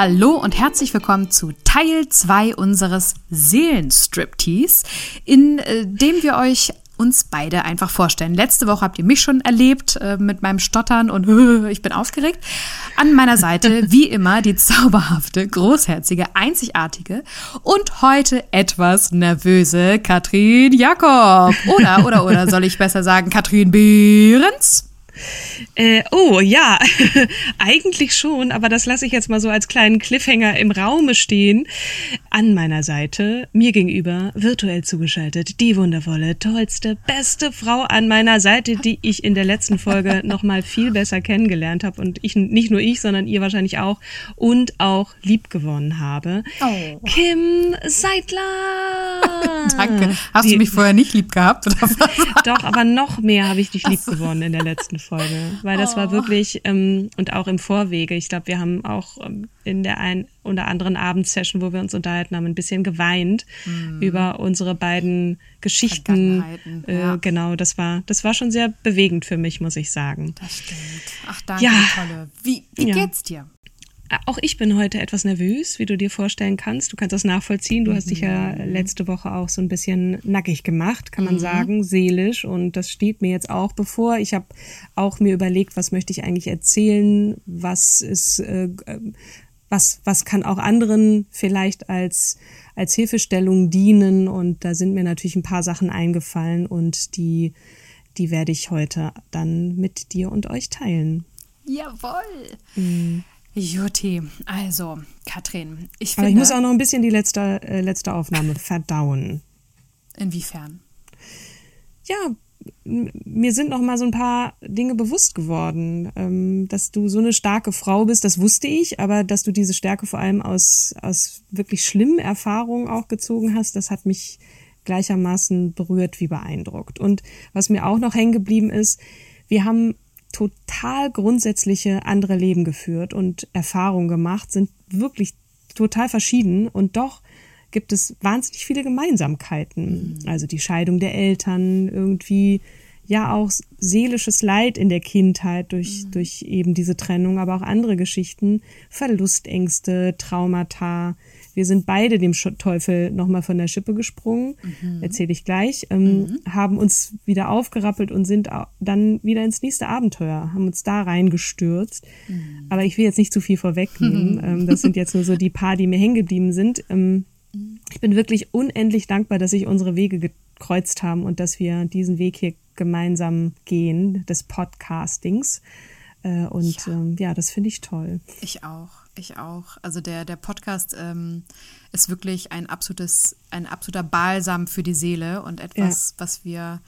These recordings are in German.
Hallo und herzlich willkommen zu Teil 2 unseres Seelenstriptease, in äh, dem wir euch uns beide einfach vorstellen. Letzte Woche habt ihr mich schon erlebt äh, mit meinem Stottern und äh, ich bin aufgeregt. An meiner Seite, wie immer, die zauberhafte, großherzige, einzigartige und heute etwas nervöse Katrin Jakob. Oder, oder, oder soll ich besser sagen Katrin Behrens? Äh, oh ja, eigentlich schon, aber das lasse ich jetzt mal so als kleinen Cliffhanger im Raume stehen. An meiner Seite, mir gegenüber, virtuell zugeschaltet, die wundervolle, tollste, beste Frau an meiner Seite, die ich in der letzten Folge noch mal viel besser kennengelernt habe und ich nicht nur ich, sondern ihr wahrscheinlich auch und auch lieb gewonnen habe. Oh. Kim Seidler. Danke. Hast die, du mich vorher nicht lieb gehabt oder was? Doch, aber noch mehr habe ich dich lieb gewonnen in der letzten Folge. Folge, weil das oh. war wirklich ähm, und auch im Vorwege. Ich glaube, wir haben auch ähm, in der ein oder anderen Abendsession, wo wir uns unterhalten haben, ein bisschen geweint mm. über unsere beiden Geschichten. Äh, ja. Genau, das war das war schon sehr bewegend für mich, muss ich sagen. Das stimmt. Ach danke, ja. tolle. Wie, wie ja. geht's dir? Auch ich bin heute etwas nervös, wie du dir vorstellen kannst. Du kannst das nachvollziehen. Du hast dich ja mhm. letzte Woche auch so ein bisschen nackig gemacht, kann man mhm. sagen, seelisch. Und das steht mir jetzt auch bevor. Ich habe auch mir überlegt, was möchte ich eigentlich erzählen? Was ist, äh, was, was kann auch anderen vielleicht als, als Hilfestellung dienen? Und da sind mir natürlich ein paar Sachen eingefallen und die, die werde ich heute dann mit dir und euch teilen. Jawoll. Mhm. Juti, also Katrin, ich finde. Aber ich muss auch noch ein bisschen die letzte, äh, letzte Aufnahme verdauen. Inwiefern? Ja, mir sind noch mal so ein paar Dinge bewusst geworden, ähm, dass du so eine starke Frau bist, das wusste ich, aber dass du diese Stärke vor allem aus, aus wirklich schlimmen Erfahrungen auch gezogen hast, das hat mich gleichermaßen berührt wie beeindruckt. Und was mir auch noch hängen geblieben ist, wir haben total grundsätzliche andere Leben geführt und Erfahrungen gemacht, sind wirklich total verschieden und doch gibt es wahnsinnig viele Gemeinsamkeiten. Mhm. Also die Scheidung der Eltern, irgendwie ja auch seelisches Leid in der Kindheit durch, mhm. durch eben diese Trennung, aber auch andere Geschichten, Verlustängste, Traumata, wir sind beide dem Teufel nochmal von der Schippe gesprungen, mhm. erzähle ich gleich, ähm, mhm. haben uns wieder aufgerappelt und sind dann wieder ins nächste Abenteuer, haben uns da reingestürzt. Mhm. Aber ich will jetzt nicht zu viel vorwegnehmen. ähm, das sind jetzt nur so die paar, die mir hängen geblieben sind. Ähm, mhm. ich bin wirklich unendlich dankbar, dass sich unsere Wege gekreuzt haben und dass wir diesen Weg hier gemeinsam gehen, des Podcastings. Äh, und ja, ähm, ja das finde ich toll. Ich auch. Ich auch. Also der, der Podcast ähm, ist wirklich ein absolutes, ein absoluter Balsam für die Seele und etwas, ja. was wir,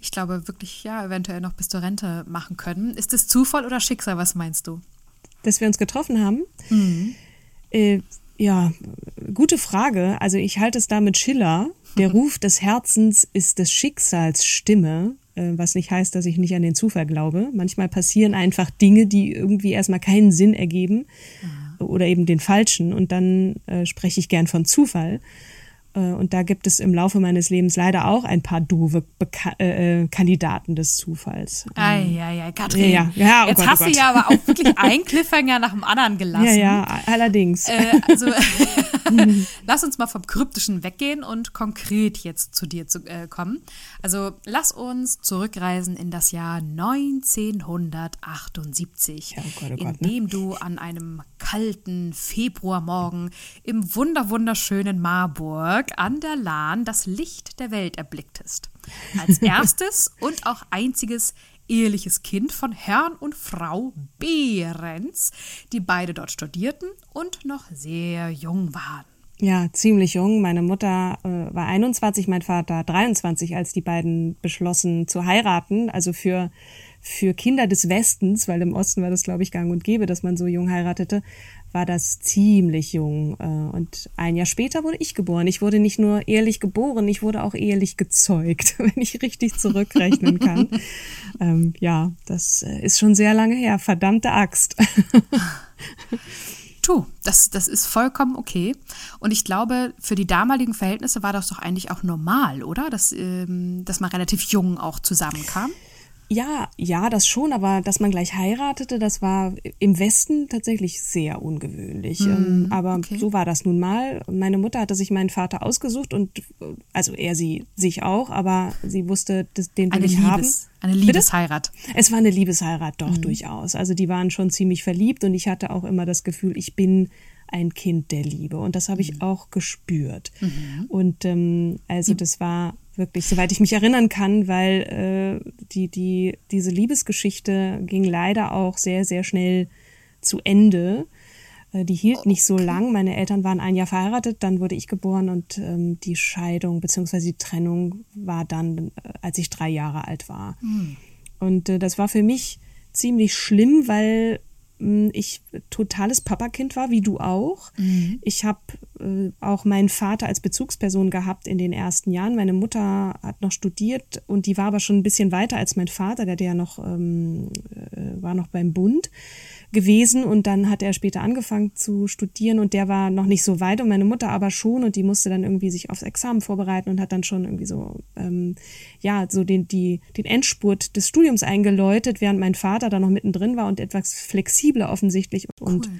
ich glaube, wirklich ja eventuell noch bis zur Rente machen können. Ist es Zufall oder Schicksal? Was meinst du? Dass wir uns getroffen haben? Mhm. Äh, ja, gute Frage. Also ich halte es da mit Schiller. Der Ruf des Herzens ist des Schicksals Stimme. Äh, was nicht heißt, dass ich nicht an den Zufall glaube. Manchmal passieren einfach Dinge, die irgendwie erstmal keinen Sinn ergeben Aha. oder eben den falschen und dann äh, spreche ich gern von Zufall. Äh, und da gibt es im Laufe meines Lebens leider auch ein paar doofe Beka äh, äh Kandidaten des Zufalls. Eieiei, Katrin. Ja, ja. ja oh Jetzt Gott, oh hast oh du ja aber auch wirklich einen Cliffhanger nach dem anderen gelassen. Ja, ja, allerdings. Äh, also lass uns mal vom Kryptischen weggehen und konkret jetzt zu dir zu, äh, kommen. Also lass uns zurückreisen in das Jahr 1978, ja, oh Gott, oh Gott, in dem ne? du an einem kalten Februarmorgen im wunder wunderschönen Marburg an der Lahn das Licht der Welt erblicktest. Als erstes und auch einziges eheliches Kind von Herrn und Frau Behrens, die beide dort studierten und noch sehr jung waren. Ja, ziemlich jung. Meine Mutter äh, war 21, mein Vater 23, als die beiden beschlossen zu heiraten. Also für, für Kinder des Westens, weil im Osten war das, glaube ich, gang und gäbe, dass man so jung heiratete, war das ziemlich jung. Äh, und ein Jahr später wurde ich geboren. Ich wurde nicht nur ehelich geboren, ich wurde auch ehelich gezeugt, wenn ich richtig zurückrechnen kann. ähm, ja, das äh, ist schon sehr lange her. Verdammte Axt. Tu, das, das ist vollkommen okay. Und ich glaube, für die damaligen Verhältnisse war das doch eigentlich auch normal, oder? Dass, ähm, dass man relativ jung auch zusammenkam. Ja, ja, das schon, aber dass man gleich heiratete, das war im Westen tatsächlich sehr ungewöhnlich. Mm, aber okay. so war das nun mal. Meine Mutter hatte sich meinen Vater ausgesucht und also er sie sich auch, aber sie wusste, dass, den will eine ich Liebes, haben. Eine Liebesheirat. Bitte? Es war eine Liebesheirat, doch, mm. durchaus. Also die waren schon ziemlich verliebt und ich hatte auch immer das Gefühl, ich bin ein Kind der Liebe. Und das habe ich mhm. auch gespürt. Mhm. Und ähm, also das war wirklich, soweit ich mich erinnern kann, weil äh, die, die, diese Liebesgeschichte ging leider auch sehr, sehr schnell zu Ende. Äh, die hielt okay. nicht so lang. Meine Eltern waren ein Jahr verheiratet, dann wurde ich geboren und ähm, die Scheidung bzw. die Trennung war dann, äh, als ich drei Jahre alt war. Mhm. Und äh, das war für mich ziemlich schlimm, weil ich totales Papakind war, wie du auch. Mhm. Ich habe äh, auch meinen Vater als Bezugsperson gehabt in den ersten Jahren. Meine Mutter hat noch studiert und die war aber schon ein bisschen weiter als mein Vater, der, der ja noch ähm, äh, war noch beim Bund gewesen und dann hat er später angefangen zu studieren und der war noch nicht so weit und meine Mutter aber schon und die musste dann irgendwie sich aufs Examen vorbereiten und hat dann schon irgendwie so ähm, ja so den die den Endspurt des Studiums eingeläutet, während mein Vater da noch mittendrin war und etwas flexibler offensichtlich cool. und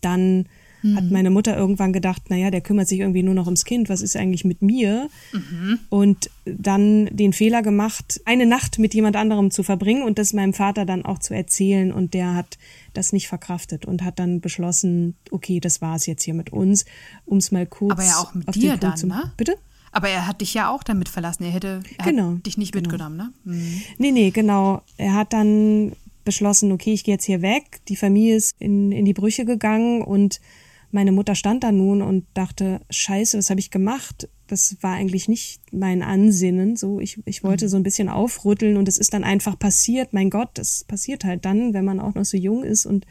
dann hat mhm. meine Mutter irgendwann gedacht, naja, der kümmert sich irgendwie nur noch ums Kind, was ist eigentlich mit mir? Mhm. Und dann den Fehler gemacht, eine Nacht mit jemand anderem zu verbringen und das meinem Vater dann auch zu erzählen. Und der hat das nicht verkraftet und hat dann beschlossen, okay, das war es jetzt hier mit uns, um es mal kurz. Aber ja auch mit dir dann, zu, ne? Bitte? Aber er hat dich ja auch damit verlassen. Er hätte er genau, dich nicht genau. mitgenommen, ne? Mhm. Nee, nee, genau. Er hat dann beschlossen, okay, ich gehe jetzt hier weg. Die Familie ist in, in die Brüche gegangen und meine Mutter stand da nun und dachte, scheiße, was habe ich gemacht? Das war eigentlich nicht mein Ansinnen. So, ich, ich wollte mhm. so ein bisschen aufrütteln und es ist dann einfach passiert. Mein Gott, das passiert halt dann, wenn man auch noch so jung ist. Und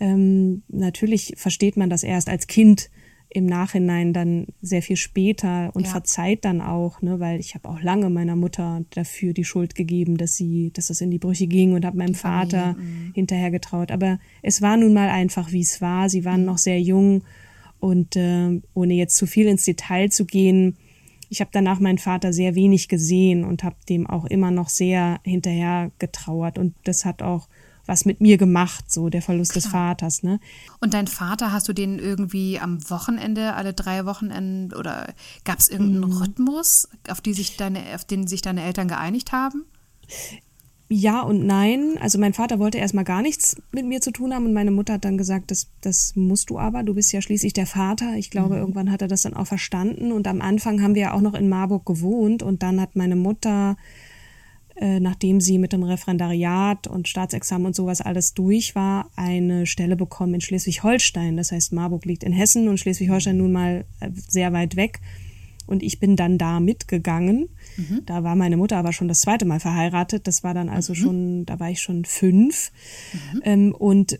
ähm, natürlich versteht man das erst als Kind im Nachhinein dann sehr viel später und ja. verzeiht dann auch, ne, weil ich habe auch lange meiner Mutter dafür die Schuld gegeben, dass sie, dass das in die Brüche ging und habe meinem die Vater mhm. hinterher getraut. Aber es war nun mal einfach, wie es war. Sie waren mhm. noch sehr jung und äh, ohne jetzt zu viel ins Detail zu gehen, ich habe danach meinen Vater sehr wenig gesehen und habe dem auch immer noch sehr hinterher getrauert und das hat auch was mit mir gemacht, so der Verlust Klar. des Vaters. Ne? Und dein Vater, hast du den irgendwie am Wochenende, alle drei Wochenenden oder gab es irgendeinen mhm. Rhythmus, auf, die sich deine, auf den sich deine Eltern geeinigt haben? Ja und nein. Also mein Vater wollte erstmal gar nichts mit mir zu tun haben und meine Mutter hat dann gesagt, das, das musst du aber, du bist ja schließlich der Vater. Ich glaube, mhm. irgendwann hat er das dann auch verstanden und am Anfang haben wir ja auch noch in Marburg gewohnt und dann hat meine Mutter äh, nachdem sie mit dem Referendariat und Staatsexamen und sowas alles durch war, eine Stelle bekommen in Schleswig-Holstein. Das heißt, Marburg liegt in Hessen und Schleswig-Holstein nun mal äh, sehr weit weg. Und ich bin dann da mitgegangen. Mhm. Da war meine Mutter aber schon das zweite Mal verheiratet. Das war dann also mhm. schon, da war ich schon fünf. Mhm. Ähm, und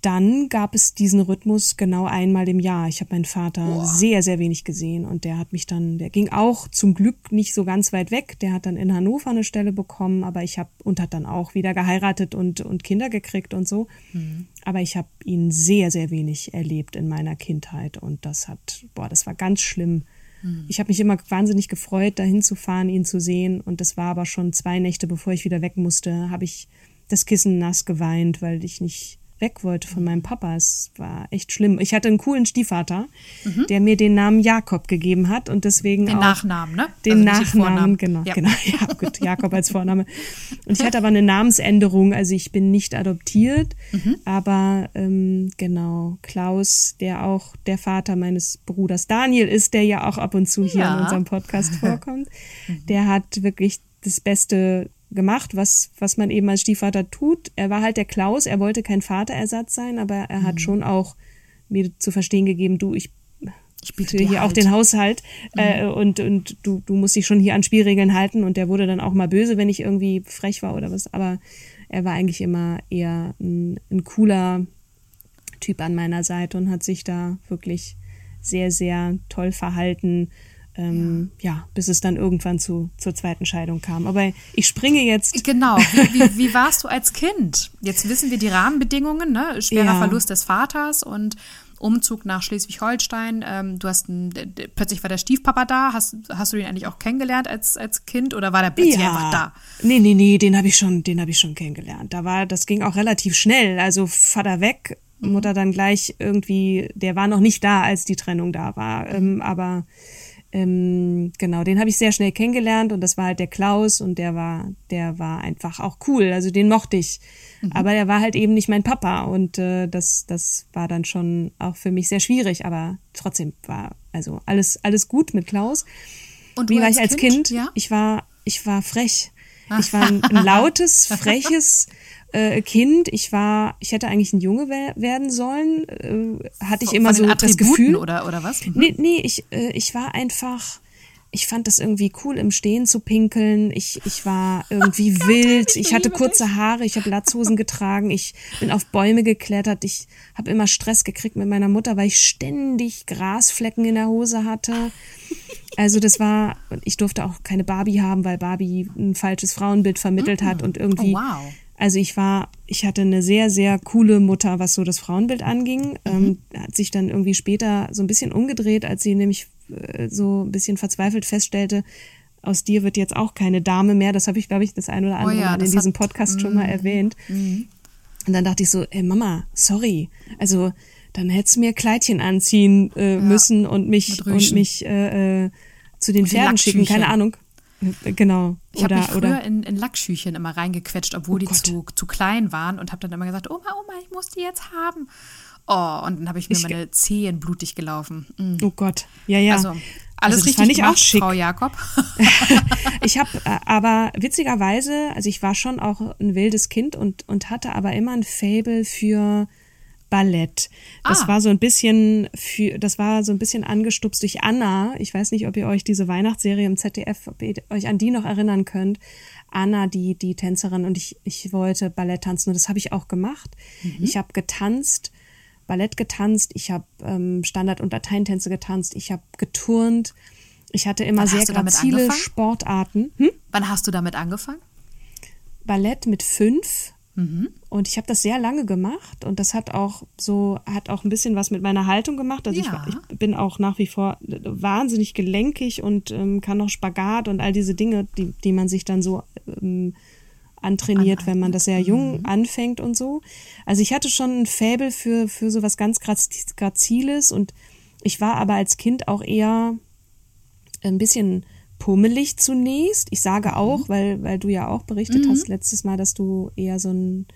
dann gab es diesen Rhythmus genau einmal im Jahr. Ich habe meinen Vater Boah. sehr, sehr wenig gesehen und der hat mich dann, der ging auch zum Glück nicht so ganz weit weg. Der hat dann in Hannover eine Stelle bekommen, aber ich habe und hat dann auch wieder geheiratet und, und Kinder gekriegt und so. Mhm. Aber ich habe ihn sehr, sehr wenig erlebt in meiner Kindheit und das hat, boah, das war ganz schlimm. Mhm. Ich habe mich immer wahnsinnig gefreut, dahin zu fahren, ihn zu sehen und das war aber schon zwei Nächte, bevor ich wieder weg musste, habe ich das Kissen nass geweint, weil ich nicht weg wollte von meinem Papa. Es war echt schlimm. Ich hatte einen coolen Stiefvater, Mhm. der mir den Namen Jakob gegeben hat und deswegen Den auch Nachnamen, ne? den Also Nachnamen, genau, Ja. genau, ja gut, Jakob als Vorname. Und ich hatte aber eine Namensänderung, also ich bin nicht adoptiert, Mhm. aber ähm, genau Klaus, der auch der Vater meines Bruders Daniel ist, der ja auch ab und zu hier Ja. Mhm. in unserem Podcast vorkommt, der hat wirklich das Beste gemacht, was was man eben als Stiefvater tut. Er war halt der Klaus, er wollte kein Vaterersatz sein, aber er Mhm. hat schon auch mir zu verstehen gegeben, du, ich Ich biete dir hier auch halt. den Haushalt äh, und, und du, du musst dich schon hier an Spielregeln halten und der wurde dann auch mal böse, wenn ich irgendwie frech war oder was, aber er war eigentlich immer eher ein, ein cooler Typ an meiner Seite und hat sich da wirklich sehr, sehr toll verhalten. Ähm, ja. bis es dann irgendwann zu, zur zweiten Scheidung kam. Aber ich springe jetzt. Genau. Wie, wie, wie warst du als Kind? Jetzt wissen wir die Rahmenbedingungen, ne? Schwerer Ja. Verlust des Vaters und Umzug nach Schleswig-Holstein. Ähm, du hast ein, plötzlich war der Stiefpapa da. Hast, hast du ihn eigentlich auch kennengelernt als, als Kind oder war der plötzlich einfach da? Nee, nee, nee, den habe ich schon, den habe ich schon kennengelernt. Da war, das ging auch relativ schnell. Also Vater weg, Mhm. Mutter dann gleich irgendwie, der war noch nicht da, als die Trennung da war. Ähm, aber ähm, genau, den habe ich sehr schnell kennengelernt und das war halt der Klaus und der war, der war einfach auch cool. Also den mochte ich. Mhm. Aber der war halt eben nicht mein Papa und äh, das, das war dann schon auch für mich sehr schwierig. Aber trotzdem war also alles, alles gut mit Klaus. Und Wie war ich als Kind? Ja? Ich war, ich war frech. Ich war ein, ein lautes, freches äh, Kind. Ich war, ich hätte eigentlich ein Junge wer werden sollen. Äh, hatte ich Von- immer von so das Gefühl. Oder, oder was? Mhm. Nee, nee, ich, äh, ich war einfach. Ich fand das irgendwie cool, im Stehen zu pinkeln. Ich, ich war irgendwie wild. Ich hatte kurze Haare. Ich habe Latzhosen getragen. Ich bin auf Bäume geklettert. Ich habe immer Stress gekriegt mit meiner Mutter, weil ich ständig Grasflecken in der Hose hatte. Also das war, ich durfte auch keine Barbie haben, weil Barbie ein falsches Frauenbild vermittelt hat und irgendwie. Oh, wow. Also ich war, ich hatte eine sehr, sehr coole Mutter, was so das Frauenbild anging. Ähm, hat sich dann irgendwie später so ein bisschen umgedreht, als sie nämlich äh, so ein bisschen verzweifelt feststellte, aus dir wird jetzt auch keine Dame mehr. Das habe ich, glaube ich, das ein oder andere Oh ja, Mal in diesem hat- Mhm. Podcast schon mal erwähnt. Und dann dachte ich so, ey Mama, sorry. Also dann hättest du mir Kleidchen anziehen äh, müssen und mich und mich äh, äh, zu den Pferden schicken, keine. Ahnung. Genau. Ich habe mich früher oder in, in Lackschüchen immer reingequetscht, obwohl die Gott. zu, zu klein waren und habe dann immer gesagt, Oma, Oma, ich muss die jetzt haben. Oh, und dann habe ich mir Ich- meine Zehen blutig gelaufen. Mm. oh Gott. Ja, ja. Also alles Also richtig fand ich gemacht, auch schick. Frau Jakob. Ich habe äh, aber witzigerweise, also ich war schon auch ein wildes Kind und, und hatte aber immer ein Fable für Ballett. Das Ah. war so ein bisschen für, das war so ein bisschen angestupst durch Anna. Ich weiß nicht, ob ihr euch diese Weihnachtsserie im ZDF, ob ihr euch an die noch erinnern könnt. Anna, die, die Tänzerin und ich, ich wollte Ballett tanzen und das habe ich auch gemacht. Mhm. Ich habe getanzt, Ballett getanzt, ich habe ähm, Standard- und Lateintänze getanzt, ich habe geturnt. Ich hatte immer Wann sehr grazile? Sportarten. Hm? Wann hast du damit angefangen? Ballett mit fünf. Mhm. Und ich habe das sehr lange gemacht und das hat auch so, hat auch ein bisschen was mit meiner Haltung gemacht. Also Ja. ich, ich bin auch nach wie vor wahnsinnig gelenkig und ähm, kann noch Spagat und all diese Dinge, die, die man sich dann so ähm, antrainiert, wenn man das sehr jung anfängt und so. Also ich hatte schon ein Faible für, für so was ganz Graz- Graziles und ich war aber als Kind auch eher ein bisschen pummelig zunächst. Ich sage auch, weil, weil du ja auch berichtet hast letztes Mal, dass du eher so ein,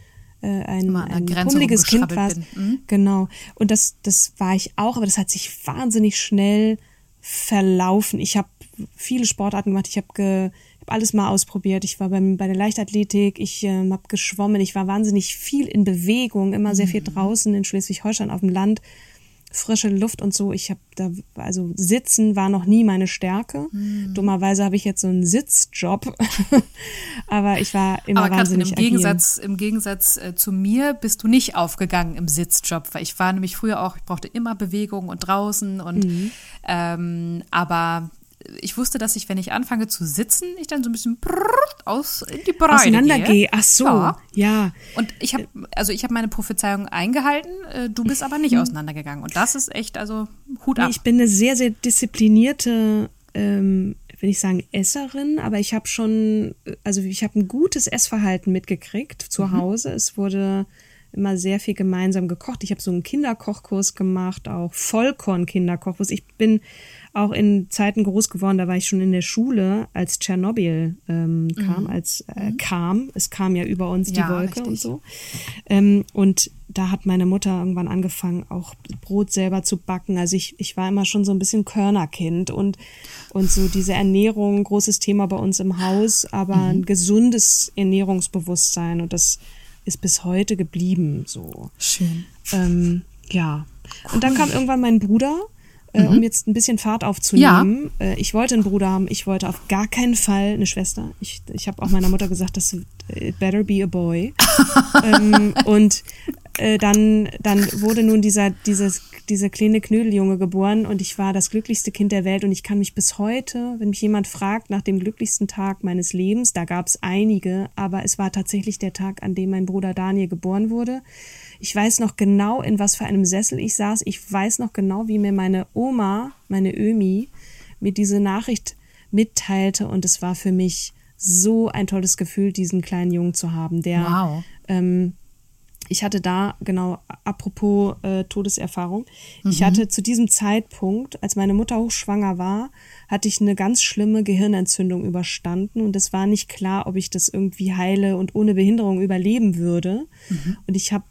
äh, ein, ein pummeliges Kind warst. Mhm. Genau. Und das, das war ich auch, aber das hat sich wahnsinnig schnell verlaufen. Ich habe viele Sportarten gemacht. Ich habe hab alles mal ausprobiert. Ich war beim, bei der Leichtathletik, ich ähm, habe geschwommen. Ich war wahnsinnig viel in Bewegung, immer sehr viel draußen in Schleswig-Holstein auf dem Land frische Luft und so. Ich habe da, also Sitzen war noch nie meine Stärke. Hm. Dummerweise habe ich jetzt so einen Sitzjob. Aber ich war immer Aber Katrin, wahnsinnig im agil. Gegensatz, im Gegensatz äh, zu mir bist du nicht aufgegangen im Sitzjob, weil ich war nämlich früher auch, ich brauchte immer Bewegung und draußen und Mhm. ähm, aber ich wusste, dass ich, wenn ich anfange zu sitzen, ich dann so ein bisschen aus in die Breite Auseinandergehe. gehe. Ach so, Ja. ja. Und ich habe, also ich habe meine Prophezeiung eingehalten, äh, du bist aber nicht auseinandergegangen. Und das ist echt, also Hut ab. ich bin eine sehr, sehr disziplinierte, ähm, will ich sagen, Esserin, aber ich habe schon, also ich habe ein gutes Essverhalten mitgekriegt zu Mhm. Hause. Es wurde immer sehr viel gemeinsam gekocht. Ich habe so einen Kinderkochkurs gemacht, auch Vollkorn-Kinderkochkurs. Ich bin auch in Zeiten groß geworden, da war ich schon in der Schule, als Tschernobyl ähm, kam, mhm. als äh, mhm. kam. Es kam ja über uns die ja, Wolke richtig. und so. Ähm, und da hat meine Mutter irgendwann angefangen, auch Brot selber zu backen. Also ich, ich war immer schon so ein bisschen Körnerkind und, und so diese Ernährung, großes Thema bei uns im Haus, aber mhm. ein gesundes Ernährungsbewusstsein und das ist bis heute geblieben, so. Schön. Ähm, ja. Cool. Und dann kam irgendwann mein Bruder äh, um mhm. jetzt ein bisschen Fahrt aufzunehmen. Ja. Äh, ich wollte einen Bruder haben, ich wollte auf gar keinen Fall eine Schwester. Ich, ich habe auch meiner Mutter gesagt, das it better be a boy. ähm, und äh, dann, dann wurde nun dieser, dieses, dieser kleine Knödeljunge geboren und ich war das glücklichste Kind der Welt und ich kann mich bis heute, wenn mich jemand fragt nach dem glücklichsten Tag meines Lebens, da gab es einige, aber es war tatsächlich der Tag, an dem mein Bruder Daniel geboren wurde. Ich weiß noch genau, in was für einem Sessel ich saß. Ich weiß noch genau, wie mir meine Oma, meine Ömi, mir diese Nachricht mitteilte. Und es war für mich so ein tolles Gefühl, diesen kleinen Jungen zu haben, der wow. ähm, ich hatte da, genau, apropos äh, Todeserfahrung, mhm. ich hatte zu diesem Zeitpunkt, als meine Mutter hochschwanger war, hatte ich eine ganz schlimme Gehirnentzündung überstanden und es war nicht klar, ob ich das irgendwie heile und ohne Behinderung überleben würde. Mhm. Und ich habe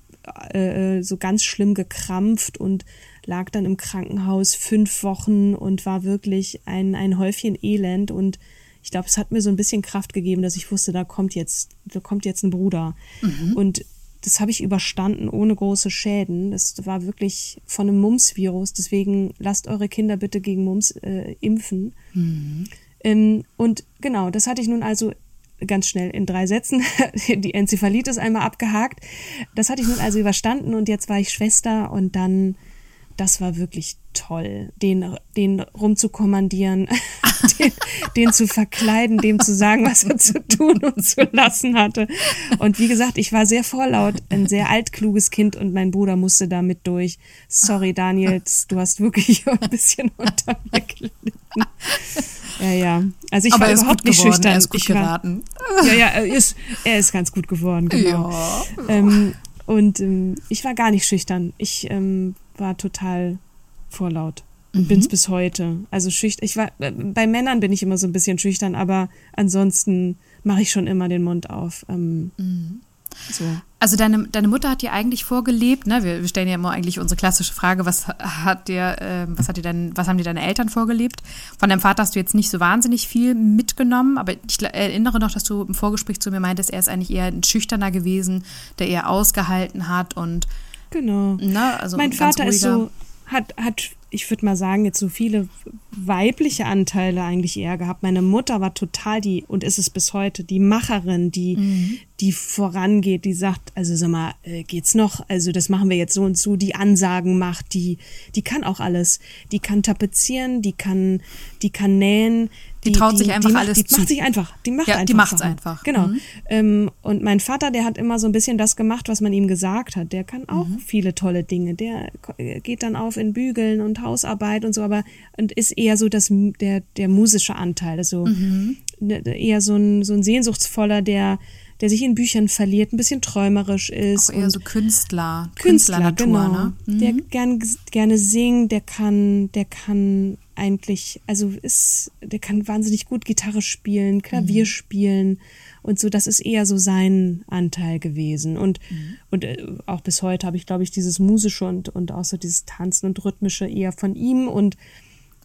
äh, so ganz schlimm gekrampft und lag dann im Krankenhaus fünf Wochen und war wirklich ein, ein Häufchen Elend und ich glaube, es hat mir so ein bisschen Kraft gegeben, dass ich wusste, da kommt jetzt, da kommt jetzt ein Bruder. Mhm. Und das habe ich überstanden ohne große Schäden. Das war wirklich von einem Mumps-Virus. Deswegen lasst eure Kinder bitte gegen Mumps äh, impfen. Mhm. Ähm, und genau, das hatte ich nun also ganz schnell in drei Sätzen die Enzephalitis einmal abgehakt. Das hatte ich nun also überstanden und jetzt war ich Schwester und dann, das war wirklich toll, den, den rumzukommandieren, den, den zu verkleiden, dem zu sagen, was er zu tun und zu lassen hatte. Und wie gesagt, ich war sehr vorlaut, ein sehr altkluges Kind und mein Bruder musste da mit durch. Sorry, Daniel, du hast wirklich ein bisschen unter mir gelitten. Ja, ja. Also ich Aber war überhaupt nicht geworden, schüchtern. Er ist gut ich geraten. War, ja, ja, er ist, er ist ganz gut geworden, genau. Ja. Ähm, und ähm, ich war gar nicht schüchtern. Ich ähm, war total vorlaut. Und mhm. bin's bis heute. Also schüchtern. Ich war, äh, bei Männern bin ich immer so ein bisschen schüchtern, aber ansonsten mache ich schon immer den Mund auf. Ähm, mhm. So. Also deine, deine Mutter hat dir eigentlich vorgelebt, ne? Wir, wir stellen ja immer eigentlich unsere klassische Frage, was hat dir, äh, was hat dir dein, was haben dir deine Eltern vorgelebt? Von deinem Vater hast du jetzt nicht so wahnsinnig viel mitgenommen, aber ich erinnere noch, dass du im Vorgespräch zu mir meintest, er ist eigentlich eher ein Schüchterner gewesen, der eher ausgehalten hat und genau. Ne, also mein Vater ist so hat, hat, ich würde mal sagen, jetzt so viele weibliche Anteile eigentlich eher gehabt. Meine Mutter war total die, und ist es bis heute, die Macherin, die, mhm. die vorangeht, die sagt, also sag mal, äh, geht's noch? Also das machen wir jetzt so und so, die Ansagen macht, die, die kann auch alles. Die kann tapezieren, die kann, die kann nähen, die, die traut sich einfach die alles macht, die zu. macht sich einfach. Die macht ja, einfach. Die macht's einfach. Genau. Mhm. Ähm, und mein Vater, der hat immer so ein bisschen das gemacht, was man ihm gesagt hat. Der kann auch mhm. viele tolle Dinge. Der geht dann auf in Bügeln und Hausarbeit und so, aber und ist eher so das, der, der musische Anteil. Also mhm. Ne, eher so ein, so ein sehnsuchtsvoller, der der sich in Büchern verliert, ein bisschen träumerisch ist. Auch eher so Künstler, Künstler, Künstler genau. Ne? Mhm. Der gern, gerne singt, der kann, der kann eigentlich, also ist, der kann wahnsinnig gut Gitarre spielen, Klavier mhm. spielen und so, das ist eher so sein Anteil gewesen. Und, mhm. und äh, auch bis heute habe ich, glaube ich, dieses musische und, und auch so dieses Tanzen und rhythmische eher von ihm und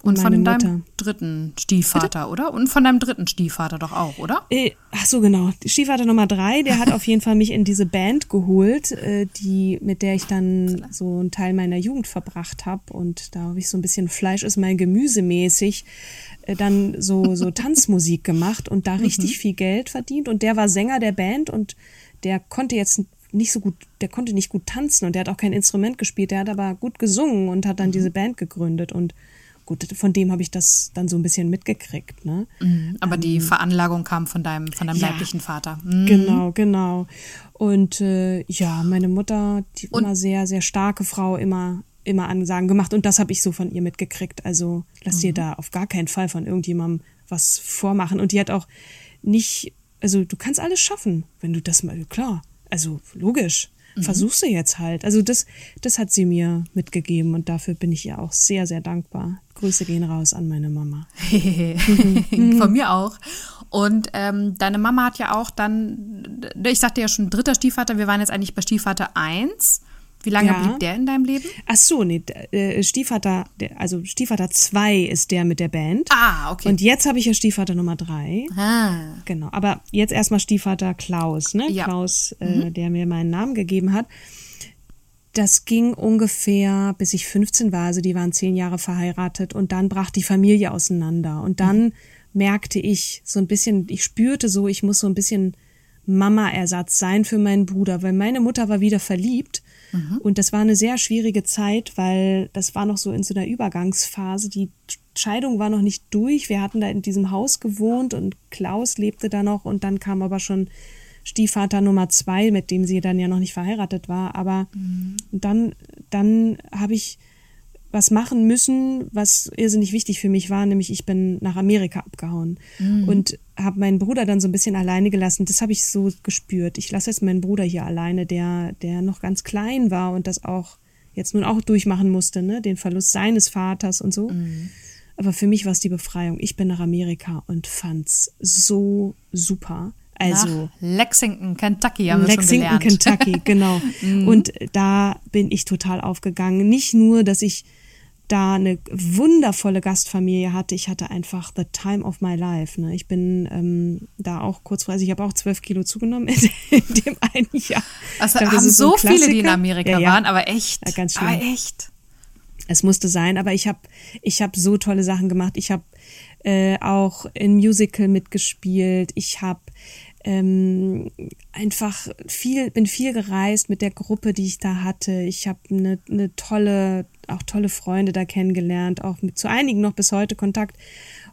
und von Mutter. deinem dritten Stiefvater, Bitte? oder? Und von deinem dritten Stiefvater doch auch, oder? Äh, ach so, genau. Stiefvater Nummer drei, der hat auf jeden Fall mich in diese Band geholt, äh, die, mit der ich dann so einen Teil meiner Jugend verbracht habe. Und da habe ich so ein bisschen Fleisch ist mein Gemüse mäßig äh, dann so, so Tanzmusik gemacht und da richtig mhm. viel Geld verdient. Und der war Sänger der Band und der konnte jetzt nicht so gut, der konnte nicht gut tanzen und der hat auch kein Instrument gespielt, der hat aber gut gesungen und hat dann mhm. diese Band gegründet und gut, von dem habe ich das dann so ein bisschen mitgekriegt. Ne? Mhm, aber ähm, die Veranlagung kam von deinem, von deinem ja, leiblichen Vater. Mhm. Genau, genau. Und äh, ja, meine Mutter, die und, immer sehr, sehr starke Frau, immer immer Ansagen gemacht und das habe ich so von ihr mitgekriegt. Also lass dir mhm. da auf gar keinen Fall von irgendjemandem was vormachen. Und die hat auch nicht, also du kannst alles schaffen, wenn du das mal, klar, also logisch. Mhm. versuch's sie jetzt halt. Also das, das hat sie mir mitgegeben und dafür bin ich ihr auch sehr, sehr dankbar. Grüße gehen raus an meine Mama. Von mir auch. Und ähm, deine Mama hat ja auch dann, ich sagte ja schon, dritter Stiefvater, wir waren jetzt eigentlich bei Stiefvater 1. Wie lange ja. blieb der in deinem Leben? Ach so, nee, äh, Stiefvater, also Stiefvater 2 ist der mit der Band. Ah, okay. Und jetzt habe ich ja Stiefvater Nummer 3. Ah. Genau, aber jetzt erstmal Stiefvater Klaus, ne? Ja. Klaus, äh, mhm. der mir meinen Namen gegeben hat. Das ging ungefähr, bis ich 15 war, also die waren zehn Jahre verheiratet und dann brach die Familie auseinander. Und dann mhm. merkte ich so ein bisschen, ich spürte so, ich muss so ein bisschen Mama-Ersatz sein für meinen Bruder, weil meine Mutter war wieder verliebt Mhm. Und das war eine sehr schwierige Zeit, weil das war noch so in so einer Übergangsphase. Die Scheidung war noch nicht durch. Wir hatten da in diesem Haus gewohnt und Klaus lebte da noch und dann kam aber schon Stiefvater Nummer zwei, mit dem sie dann ja noch nicht verheiratet war. Aber mhm. dann, dann habe ich was machen müssen, was irrsinnig wichtig für mich war, nämlich ich bin nach Amerika abgehauen mhm. und habe meinen Bruder dann so ein bisschen alleine gelassen. Das habe ich so gespürt. Ich lasse jetzt meinen Bruder hier alleine, der der noch ganz klein war und das auch jetzt nun auch durchmachen musste, ne, den Verlust seines Vaters und so. Mhm. Aber für mich war es die Befreiung. Ich bin nach Amerika und fand's so super. Also Nach Lexington, Kentucky haben wir Lexington, schon gelernt. Kentucky, genau. mhm. Und da bin ich total aufgegangen. Nicht nur, dass ich da eine wundervolle Gastfamilie hatte. Ich hatte einfach the time of my life. Ne? Ich bin ähm, da auch kurzfristig, ich habe auch zwölf Kilo zugenommen in, in dem einen Jahr. Also glaub, haben so, so viele, die in Amerika ja, ja. waren, aber echt. Ja, ganz schön. Aber echt. Es musste sein, aber ich habe ich hab so tolle Sachen gemacht. Ich habe äh, auch in Musical mitgespielt. Ich habe ähm, einfach viel, bin viel gereist mit der Gruppe, die ich da hatte. Ich habe eine ne tolle, auch tolle Freunde da kennengelernt, auch mit zu einigen noch bis heute Kontakt.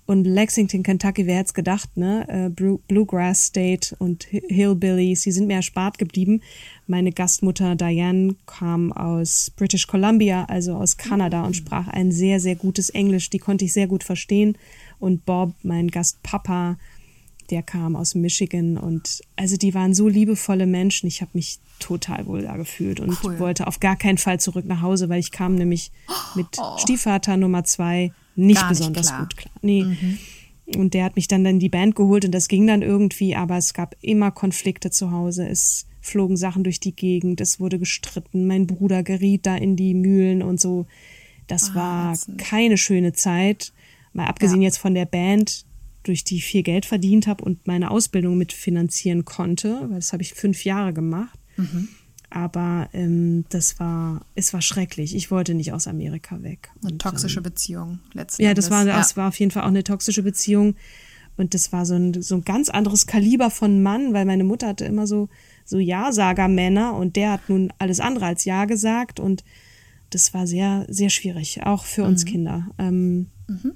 Und Lexington, Kentucky, wer hätte gedacht, ne? Äh, Bluegrass State und Hillbillies, die sind mir erspart geblieben. Meine Gastmutter Diane kam aus British Columbia, also aus Kanada, und sprach ein sehr, sehr gutes Englisch. Die konnte ich sehr gut verstehen. Und Bob, mein Gastpapa, der kam aus Michigan und also die waren so liebevolle Menschen. Ich habe mich total wohl da gefühlt und cool. wollte auf gar keinen Fall zurück nach Hause, weil ich kam nämlich mit oh. Stiefvater Nummer zwei nicht, nicht besonders klar. gut klar. Nee. Mhm. Und der hat mich dann in die Band geholt und das ging dann irgendwie, aber es gab immer Konflikte zu Hause. Es flogen Sachen durch die Gegend, es wurde gestritten, mein Bruder geriet da in die Mühlen und so. Das ah, war keine schöne Zeit. Mal abgesehen ja. jetzt von der Band, durch die viel Geld verdient habe und meine Ausbildung mitfinanzieren konnte, weil das habe ich fünf Jahre gemacht. Mhm. Aber ähm, das war, es war schrecklich. Ich wollte nicht aus Amerika weg. Eine und, toxische ähm, Beziehung letztendlich. Ja, das war, ja. das war auf jeden Fall auch eine toxische Beziehung. Und das war so ein, so ein ganz anderes Kaliber von Mann, weil meine Mutter hatte immer so, so Ja-Sager-Männer und der hat nun alles andere als Ja gesagt. Und das war sehr, sehr schwierig, auch für uns mhm. Kinder. Ähm, mhm.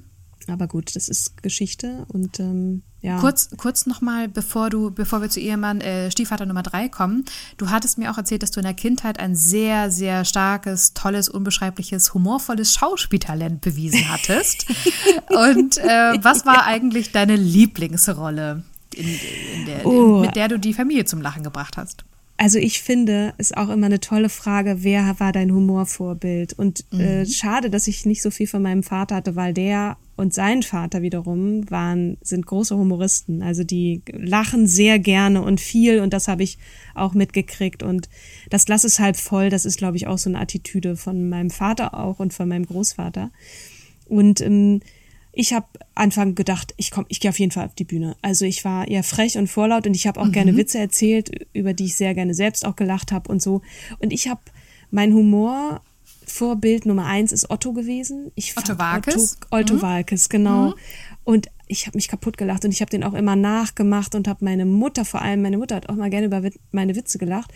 Aber gut, das ist Geschichte und ähm, ja. Kurz, kurz nochmal, bevor du, bevor wir zu Ehemann äh, Stiefvater Nummer drei kommen. Du hattest mir auch erzählt, dass du in der Kindheit ein sehr, sehr starkes, tolles, unbeschreibliches, humorvolles Schauspieltalent bewiesen hattest. und äh, was war ja. eigentlich deine Lieblingsrolle, in, in der, oh. mit der du die Familie zum Lachen gebracht hast? Also ich finde, ist auch immer eine tolle Frage, wer war dein Humorvorbild? Und äh, mhm. äh, schade, dass ich nicht so viel von meinem Vater hatte, weil der und sein Vater wiederum waren, sind große Humoristen. Also die lachen sehr gerne und viel und das habe ich auch mitgekriegt. Und das Glas ist halb voll, das ist, glaube ich, auch so eine Attitüde von meinem Vater auch und von meinem Großvater. Und ähm, ich habe Anfang gedacht, ich komm, ich gehe auf jeden Fall auf die Bühne. Also ich war eher frech und vorlaut und ich habe auch mhm. gerne Witze erzählt, über die ich sehr gerne selbst auch gelacht habe und so. Und ich habe mein Humor Vorbild Nummer eins ist Otto gewesen. Ich Otto Walkes? Otto, Otto mhm. Walkes, genau. Mhm. Und ich habe mich kaputt gelacht und ich habe den auch immer nachgemacht und habe meine Mutter vor allem, meine Mutter hat auch mal gerne über meine Witze gelacht.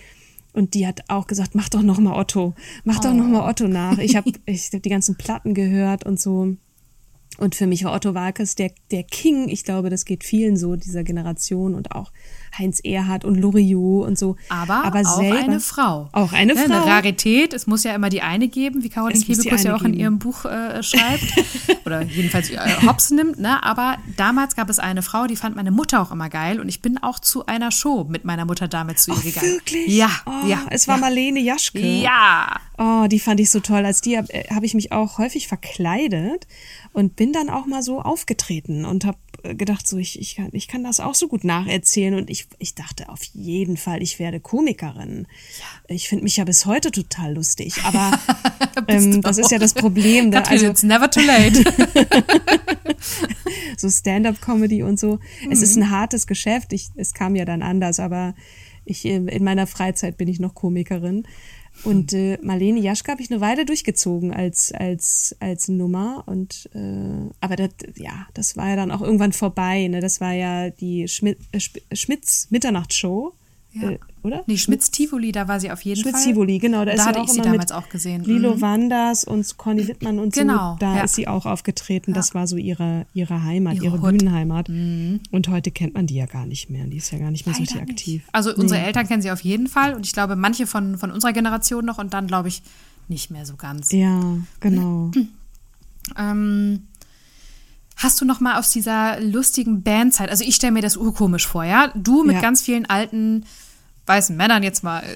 Und die hat auch gesagt, mach doch noch mal Otto, mach oh. doch noch mal oh. Otto nach. Ich habe ich hab die ganzen Platten gehört und so. Und für mich war Otto Walkes der, der King. Ich glaube, das geht vielen so, dieser Generation und auch Heinz Erhardt und Loriot und so. Aber, Aber auch selber, eine Frau. Auch eine ja, Frau. Eine Rarität. Es muss ja immer die eine geben, wie Caroline Kebekus ja auch geben. in ihrem Buch äh, schreibt. Oder jedenfalls äh, Hops nimmt. Ne? Aber damals gab es eine Frau, die fand meine Mutter auch immer geil. Und ich bin auch zu einer Show mit meiner Mutter damals zu ihr oh, gegangen. Wirklich? Ja, oh, ja. Es war ja. Marlene Jaschke. Ja. Oh, die fand ich so toll. Als die habe hab ich mich auch häufig verkleidet und bin dann auch mal so aufgetreten und habe gedacht, so ich, ich, kann, ich kann das auch so gut nacherzählen und ich, ich dachte auf jeden Fall, ich werde Komikerin. Ja. Ich finde mich ja bis heute total lustig, aber ähm, das ist ja das Problem. Da, also, it's never too late. so Stand-up-Comedy und so. Mhm. Es ist mhm. ein hartes Geschäft. Ich, es kam ja dann anders, aber ich, in meiner Freizeit bin ich noch Komikerin. Und äh, Marlene Jaschke habe ich eine Weile durchgezogen als, als, als Nummer. Und äh, aber das, ja, das war ja dann auch irgendwann vorbei. Ne? Das war ja die äh, Schmitz Mitternachtsshow. Ja. Äh, oder? Nee, Schmitz-Tivoli, da war sie auf jeden Schmitz Fall. Schmitz-Tivoli, genau. Da, da ist hatte auch ich sie damals auch gesehen. Lilo mhm. Wanders und Conny Wittmann und genau, so. Da ja. ist sie auch aufgetreten. Ja. Das war so ihre, ihre Heimat, ihre, ihre Bühnenheimat. Mhm. Und heute kennt man die ja gar nicht mehr. Die ist ja gar nicht mehr Leider so richtig aktiv. Also unsere nee. Eltern kennen sie auf jeden Fall und ich glaube, manche von, von unserer Generation noch und dann, glaube ich, nicht mehr so ganz. Ja, genau. ähm, Hast du noch mal aus dieser lustigen Bandzeit, also ich stelle mir das urkomisch vor, ja? Du mit ja. ganz vielen alten weißen Männern jetzt mal, äh,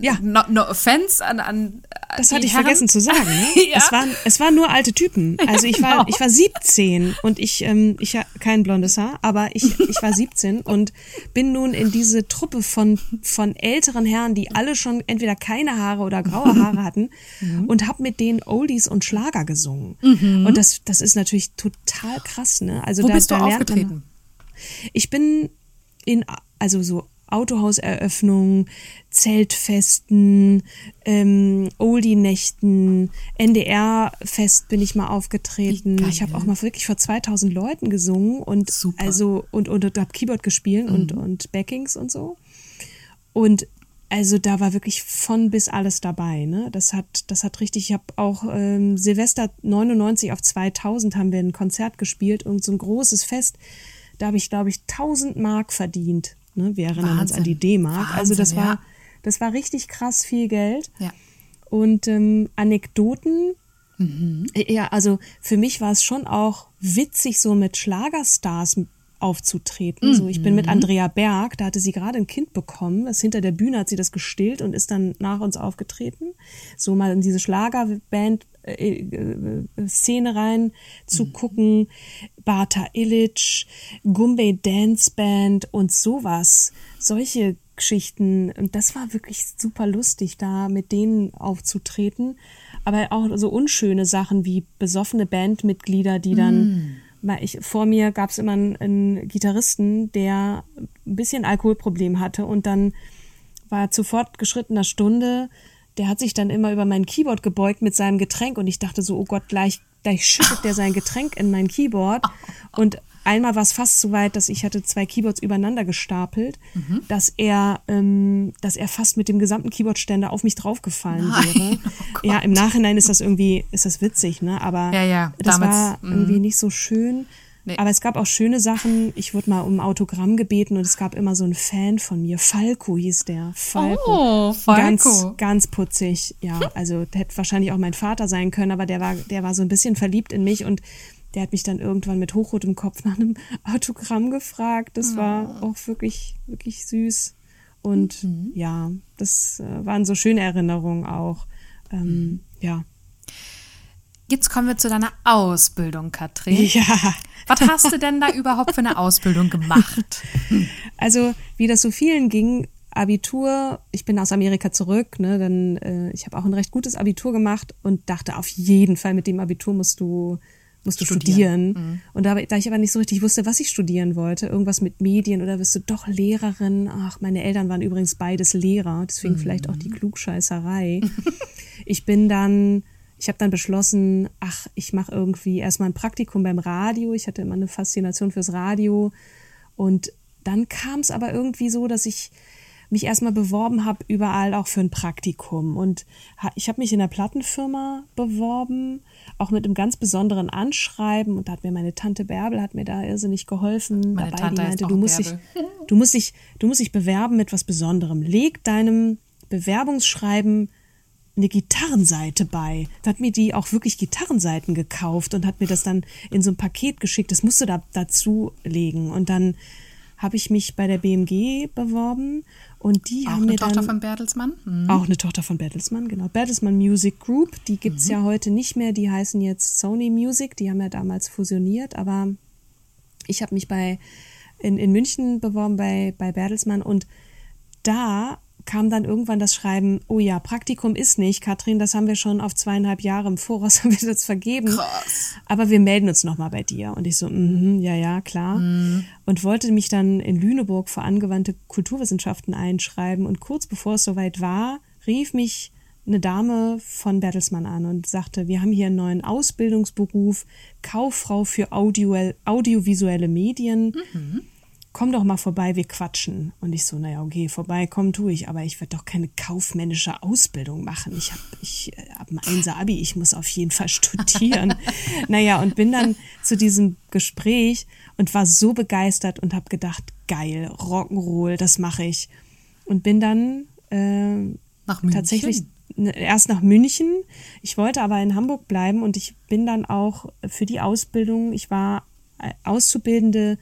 ja. no, no offense an, an Das hatte ich Herren. vergessen zu sagen. Ne? ja. es, waren, es waren nur alte Typen. Also ich war, genau. ich war 17 und ich, ähm, ich habe kein blondes Haar, aber ich, ich war 17 und bin nun in diese Truppe von, von älteren Herren, die alle schon entweder keine Haare oder graue Haare hatten mhm. und habe mit denen Oldies und Schlager gesungen. Mhm. Und das, das ist natürlich total krass. Ne? Also Wo da, bist du da aufgetreten? Man, ich bin in, also so Autohauseröffnungen, Zeltfesten, ähm, Oldie-Nächten, NDR-Fest bin ich mal aufgetreten. Ich habe auch mal wirklich vor 2000 Leuten gesungen und Super. also und und, und habe Keyboard gespielt mhm. und und Backings und so. Und also da war wirklich von bis alles dabei. Ne? Das hat, das hat richtig. Ich habe auch ähm, Silvester 99 auf 2000 haben wir ein Konzert gespielt und so ein großes Fest. Da habe ich glaube ich 1000 Mark verdient Ne? Wir erinnern Wahnsinn. uns an die D-Mark. Also das war, ja. das war richtig krass viel Geld. Ja. Und ähm, Anekdoten. Mhm. Ja, also für mich war es schon auch witzig, so mit Schlagerstars aufzutreten. Mhm. So, ich bin mit mhm. Andrea Berg, da hatte sie gerade ein Kind bekommen. Das hinter der Bühne hat sie das gestillt und ist dann nach uns aufgetreten. So mal in diese Schlagerband äh, äh, Szene rein zu mhm. gucken. Bata Illich, Gumbay Dance Band und sowas. Solche Geschichten. Und das war wirklich super lustig, da mit denen aufzutreten. Aber auch so unschöne Sachen wie besoffene Bandmitglieder, die dann, mm. ich, vor mir gab es immer einen, einen Gitarristen, der ein bisschen Alkoholproblem hatte und dann war zu fortgeschrittener Stunde der hat sich dann immer über mein Keyboard gebeugt mit seinem Getränk und ich dachte so, oh Gott, gleich, gleich schüttet der sein Getränk in mein Keyboard. Und einmal war es fast so weit, dass ich hatte zwei Keyboards übereinander gestapelt, mhm. dass er, ähm, dass er fast mit dem gesamten Keyboardständer auf mich draufgefallen Nein, wäre. Oh ja, im Nachhinein ist das irgendwie, ist das witzig, ne? Aber ja, ja, das damals, war irgendwie mhm. nicht so schön. Nee. Aber es gab auch schöne Sachen. Ich wurde mal um Autogramm gebeten und es gab immer so einen Fan von mir. Falco hieß der. Falco. Oh, Falco. Ganz, ganz putzig. Ja, also hätte wahrscheinlich auch mein Vater sein können, aber der war, der war so ein bisschen verliebt in mich und der hat mich dann irgendwann mit hochrotem Kopf nach einem Autogramm gefragt. Das war auch wirklich, wirklich süß. Und mhm. ja, das äh, waren so schöne Erinnerungen auch. Ähm, mhm. Ja. Jetzt kommen wir zu deiner Ausbildung, Katrin. Ja. Was hast du denn da überhaupt für eine Ausbildung gemacht? Also, wie das so vielen ging, Abitur, ich bin aus Amerika zurück, ne, dann äh, ich habe auch ein recht gutes Abitur gemacht und dachte auf jeden Fall mit dem Abitur musst du musst du studieren. studieren. Mhm. Und da, da ich aber nicht so richtig wusste, was ich studieren wollte, irgendwas mit Medien oder wirst du doch Lehrerin. Ach, meine Eltern waren übrigens beides Lehrer, deswegen mhm. vielleicht auch die Klugscheißerei. ich bin dann ich habe dann beschlossen, ach, ich mache irgendwie erstmal ein Praktikum beim Radio. Ich hatte immer eine Faszination fürs Radio. Und dann kam es aber irgendwie so, dass ich mich erstmal beworben habe, überall auch für ein Praktikum. Und ich habe mich in einer Plattenfirma beworben, auch mit einem ganz besonderen Anschreiben. Und da hat mir meine Tante Bärbel hat mir da irrsinnig geholfen. Meine dabei, Tante die meinte, du musst dich, du musst dich, du musst dich bewerben mit was Besonderem. Leg deinem Bewerbungsschreiben eine Gitarrenseite bei. Da hat mir die auch wirklich Gitarrenseiten gekauft und hat mir das dann in so ein Paket geschickt. Das musst du da dazu legen. Und dann habe ich mich bei der BMG beworben und die Auch haben eine mir Tochter dann von Bertelsmann. Mhm. auch eine Tochter von Bertelsmann, genau. Bertelsmann Music Group, die gibt's ja heute nicht mehr, die heißen jetzt Sony Music, die haben ja damals fusioniert, aber ich habe mich bei in, in München beworben bei, bei Bertelsmann und da kam dann irgendwann das Schreiben, oh ja, Praktikum ist nicht, Katrin, das haben wir schon auf zweieinhalb Jahre im Voraus haben wir das vergeben. Krass. Aber wir melden uns nochmal bei dir. Und ich so, mhm, ja, ja, klar. Und wollte mich dann in Lüneburg für angewandte Kulturwissenschaften einschreiben. Und kurz bevor es soweit war, rief mich eine Dame von Bertelsmann an und sagte, wir haben hier einen neuen Ausbildungsberuf, Kauffrau für Audio audiovisuelle Medien. Komm doch mal vorbei, wir quatschen. Und ich so, naja, okay, vorbeikommen tue ich, aber ich werde doch keine kaufmännische Ausbildung machen. Ich habe ich äh, hab ein Einser Abi, ich muss auf jeden Fall studieren. naja, und bin dann zu diesem Gespräch und war so begeistert und habe gedacht, geil, Rock'n'Roll, das mache ich. Und bin dann äh, Nach München. tatsächlich erst nach München. Ich wollte aber in Hamburg bleiben und ich bin dann auch für die Ausbildung, ich war äh, Auszubildende,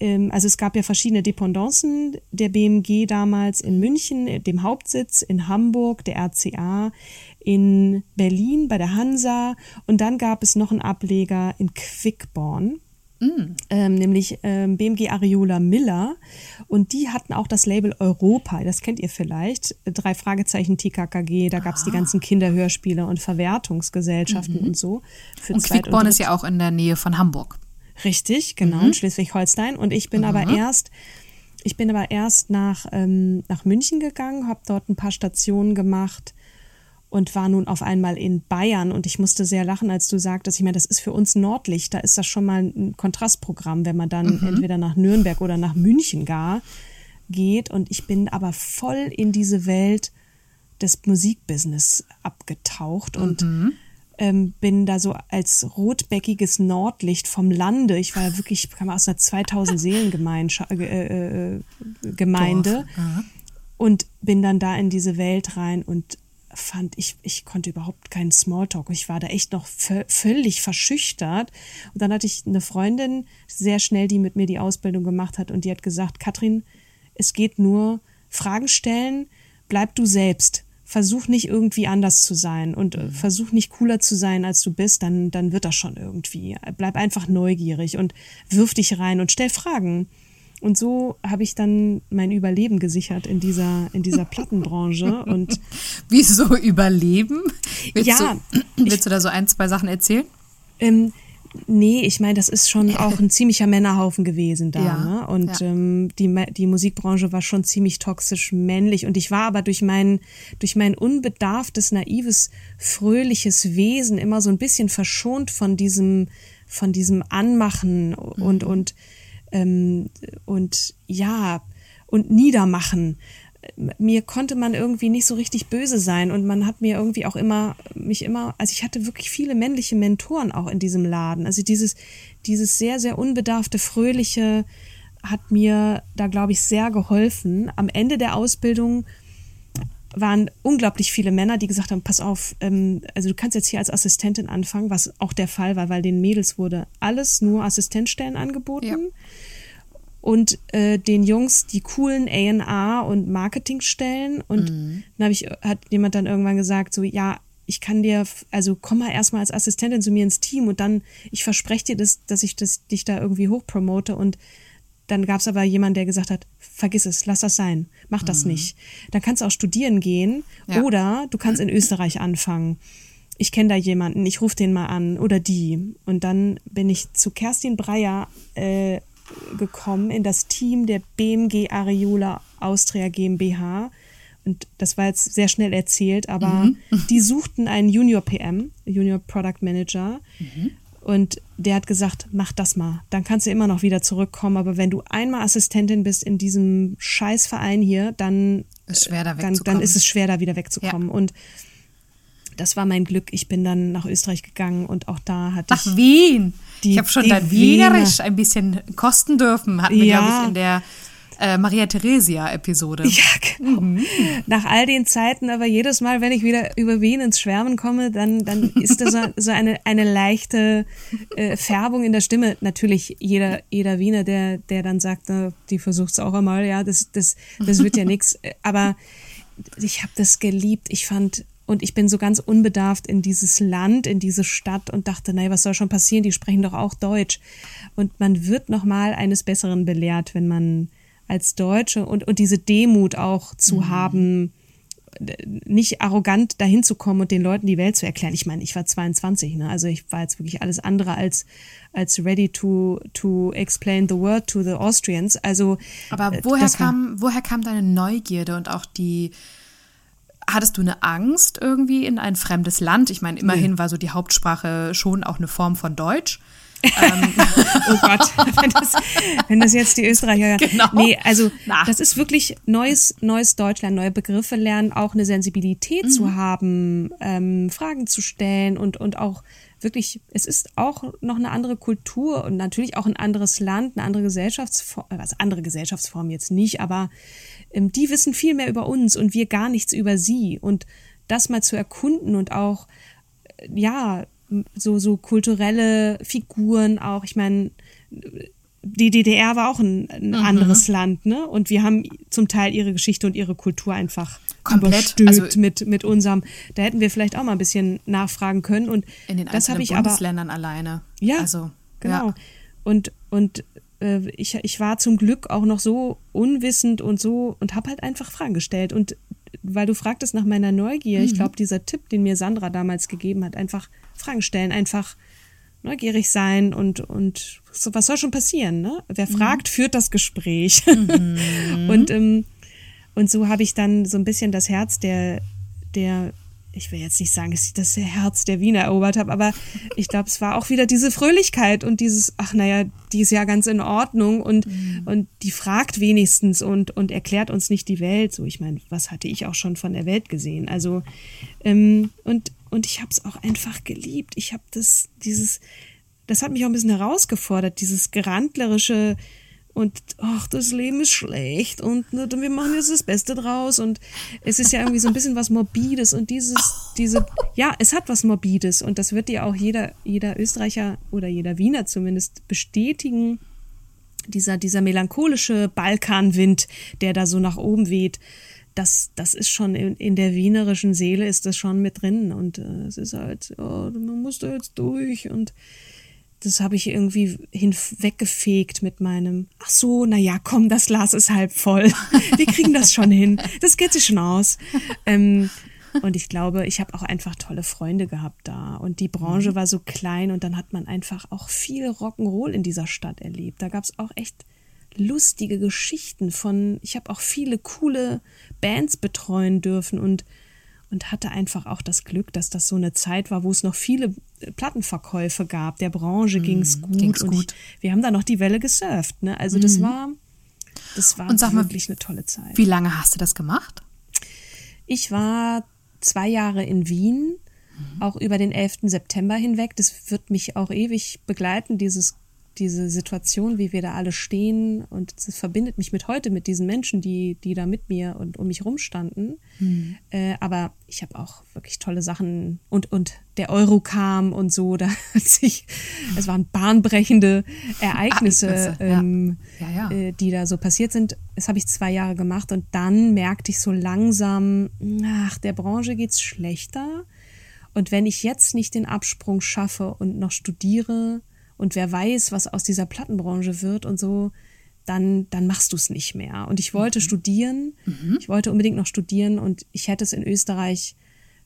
ähm, also es gab ja verschiedene Dependancen der BMG damals in München, äh, dem Hauptsitz, in Hamburg, der RCA, in Berlin bei der Hansa und dann gab es noch einen Ableger in Quickborn ähm, nämlich ähm, BMG Ariola Miller. Und die hatten auch das Label Europa, das kennt ihr vielleicht. Drei Fragezeichen TKKG, da gab es die ganzen Kinderhörspiele und Verwertungsgesellschaften und so. Und Quickborn Dritt- ist ja auch in der Nähe von Hamburg. Richtig, genau, in Schleswig-Holstein. Und ich bin aber erst, ich bin aber erst nach, ähm, nach München gegangen, habe dort ein paar Stationen gemacht und war nun auf einmal in Bayern. Und ich musste sehr lachen, als du sagtest, ich meine, das ist für uns Nordlicht, da ist das schon mal ein Kontrastprogramm, wenn man dann entweder nach Nürnberg oder nach München gar geht. Und ich bin aber voll in diese Welt des Musikbusiness abgetaucht und ähm, bin da so als rotbäckiges Nordlicht vom Lande. Ich war ja wirklich, ich kam aus einer 2000 Seelengemeinde äh, äh, Gemeinde und bin dann da in diese Welt rein und fand ich, ich konnte überhaupt keinen Smalltalk. Ich war da echt noch vö- völlig verschüchtert. Und dann hatte ich eine Freundin sehr schnell, die mit mir die Ausbildung gemacht hat und die hat gesagt, Katrin, es geht nur Fragen stellen, bleib du selbst. Versuch nicht irgendwie anders zu sein und äh, versuch nicht cooler zu sein, als du bist, dann, dann wird das schon irgendwie. Bleib einfach neugierig und wirf dich rein und stell Fragen. Und so habe ich dann mein Überleben gesichert in dieser, in dieser Plattenbranche. Und Wieso überleben? Willst, Ja, du, willst du da so ein, zwei Sachen erzählen? ähm, nee, ich meine, das ist schon auch ein ziemlicher Männerhaufen gewesen da. Ja, ne? Und ja. ähm, die, die Musikbranche war schon ziemlich toxisch männlich. Und ich war aber durch mein, durch mein unbedarftes, naives, fröhliches Wesen immer so ein bisschen verschont von diesem, von diesem Anmachen und, und, ähm, und ja, und Niedermachen. Mir konnte man irgendwie nicht so richtig böse sein und man hat mir irgendwie auch immer, mich immer, also ich hatte wirklich viele männliche Mentoren auch in diesem Laden. Also dieses, dieses sehr, sehr unbedarfte, fröhliche hat mir da, glaube ich, sehr geholfen. Am Ende der Ausbildung waren unglaublich viele Männer, die gesagt haben, pass auf, ähm, also du kannst jetzt hier als Assistentin anfangen, was auch der Fall war, weil den Mädels wurde alles nur Assistenzstellen angeboten. Ja. Und äh, den Jungs die coolen A&R und Marketingstellen. Und dann hab ich, hat jemand dann irgendwann gesagt, so, ja, ich kann dir, also komm mal erstmal als Assistentin zu mir ins Team und dann, ich verspreche dir, das, dass ich das, dich da irgendwie hochpromote und dann gab es aber jemanden, der gesagt hat, vergiss es, lass das sein, mach das nicht. Dann kannst du auch studieren gehen Ja. oder du kannst in Österreich anfangen. Ich kenne da jemanden, ich rufe den mal an oder die. Und dann bin ich zu Kerstin Breyer äh, gekommen in das Team der BMG Areola Austria GmbH. Und das war jetzt sehr schnell erzählt, aber die suchten einen Junior PM, Junior Product Manager. Und der hat gesagt, mach das mal. Dann kannst du immer noch wieder zurückkommen. Aber wenn du einmal Assistentin bist in diesem Scheißverein hier, dann ist, schwer, da dann, dann ist es schwer, da wieder wegzukommen. Ja. Und das war mein Glück. Ich bin dann nach Österreich gegangen und auch da hatte nach ich. Nach Wien. Die, ich habe schon dein Wienerisch ein bisschen kosten dürfen. Hatten wir, ja. glaube ich, in der äh, Maria Theresia-Episode. Ja, genau. Mhm. Nach all den Zeiten, aber jedes Mal, wenn ich wieder über Wien ins Schwärmen komme, dann, dann ist da so, so eine, eine leichte äh, Färbung in der Stimme. Natürlich jeder, jeder Wiener, der, der dann sagt, na, die versucht es auch einmal, ja, das, das, das wird ja nichts. Aber ich habe das geliebt. Ich fand und ich bin so ganz unbedarft in dieses Land, in diese Stadt und dachte, naja, was soll schon passieren? Die sprechen doch auch Deutsch. Und man wird nochmal eines Besseren belehrt, wenn man als Deutsche und, und diese Demut auch zu mhm. haben, nicht arrogant dahin zu kommen und den Leuten die Welt zu erklären. Ich meine, ich war 22, ne? Also ich war jetzt wirklich alles andere als als ready to to explain the word to the Austrians. Also Aber äh, woher kam woher kam deine Neugierde und auch die Hattest du eine Angst irgendwie in ein fremdes Land? Ich meine, immerhin nee. war so die Hauptsprache schon auch eine Form von Deutsch ähm, oh Gott, wenn das, wenn das jetzt die Österreicher. Genau. Nee, also Na. das ist wirklich neues, neues Deutschland, neue Begriffe lernen, auch eine Sensibilität mhm. zu haben, ähm, Fragen zu stellen und, und auch wirklich, es ist auch noch eine andere Kultur und natürlich auch ein anderes Land, eine andere Gesellschaftsform, äh, was andere Gesellschaftsform jetzt nicht, aber die wissen viel mehr über uns und wir gar nichts über sie und das mal zu erkunden und auch äh, ja so, so kulturelle Figuren auch. Ich meine, die DDR war auch ein, ein mhm. anderes Land, ne? Und wir haben zum Teil ihre Geschichte und ihre Kultur einfach komplett also, mit mit unserem. Da hätten wir vielleicht auch mal ein bisschen nachfragen können und in den das habe ich Bundesländern aber, alleine. Ja, also genau. Ja. Und und äh, ich ich war zum Glück auch noch so unwissend und so und habe halt einfach Fragen gestellt und weil du fragtest nach meiner Neugier, mhm. ich glaube, dieser Tipp, den mir Sandra damals gegeben hat, einfach Fragen stellen, einfach neugierig sein und, und so, was soll schon passieren, ne? Wer mhm. fragt, führt das Gespräch. Mhm. und, ähm, und so habe ich dann so ein bisschen das Herz der, der ich will jetzt nicht sagen, dass ich das Herz der Wiener erobert habe, aber ich glaube, es war auch wieder diese Fröhlichkeit und dieses, ach naja, die ist ja ganz in Ordnung und, mhm. und die fragt wenigstens und, und erklärt uns nicht die Welt. So, ich meine, was hatte ich auch schon von der Welt gesehen? Also, ähm, und, und ich habe es auch einfach geliebt. Ich habe das, dieses, das hat mich auch ein bisschen herausgefordert, dieses gerandlerische, und ach, das Leben ist schlecht und ne, wir machen jetzt das Beste draus. Und es ist ja irgendwie so ein bisschen was Morbides und dieses, diese, ja, es hat was Morbides. Und das wird dir auch jeder, jeder Österreicher oder jeder Wiener zumindest bestätigen. Dieser, dieser melancholische Balkanwind, der da so nach oben weht, das, das ist schon in, in der wienerischen Seele ist das schon mit drin. Und äh, es ist halt, oh, man muss da jetzt durch und das habe ich irgendwie hinweggefegt mit meinem, ach so, na ja, komm, das Glas ist halb voll. Wir kriegen das schon hin. Das geht sich schon aus. Ähm, und ich glaube, ich habe auch einfach tolle Freunde gehabt da. Und die Branche mhm. war so klein und dann hat man einfach auch viel Rock'n'Roll in dieser Stadt erlebt. Da gab es auch echt lustige Geschichten von, ich habe auch viele coole Bands betreuen dürfen und und hatte einfach auch das Glück, dass das so eine Zeit war, wo es noch viele äh, Plattenverkäufe gab. Der Branche mm, ging's gut ging's und gut. Ich, wir haben da noch die Welle gesurft. Ne? Also das mm. war, das war wirklich mal, eine tolle Zeit. Wie lange hast du das gemacht? Ich war zwei Jahre in Wien, mhm. auch über den 11. September hinweg. Das wird mich auch ewig begleiten, dieses diese Situation, wie wir da alle stehen und es verbindet mich mit heute mit diesen Menschen, die, die da mit mir und um mich rumstanden. Mhm. Äh, aber ich habe auch wirklich tolle Sachen und, und der Euro kam und so, da hat sich, es waren bahnbrechende Ereignisse, Ereignisse ähm, ja. Ja, ja. Äh, die da so passiert sind. Das habe ich zwei Jahre gemacht und dann merkte ich so langsam, ach, der Branche geht's schlechter. Und wenn ich jetzt nicht den Absprung schaffe und noch studiere, und wer weiß, was aus dieser Plattenbranche wird und so, dann, dann machst du es nicht mehr. Und ich wollte mhm. studieren, mhm. ich wollte unbedingt noch studieren und ich hätte es in Österreich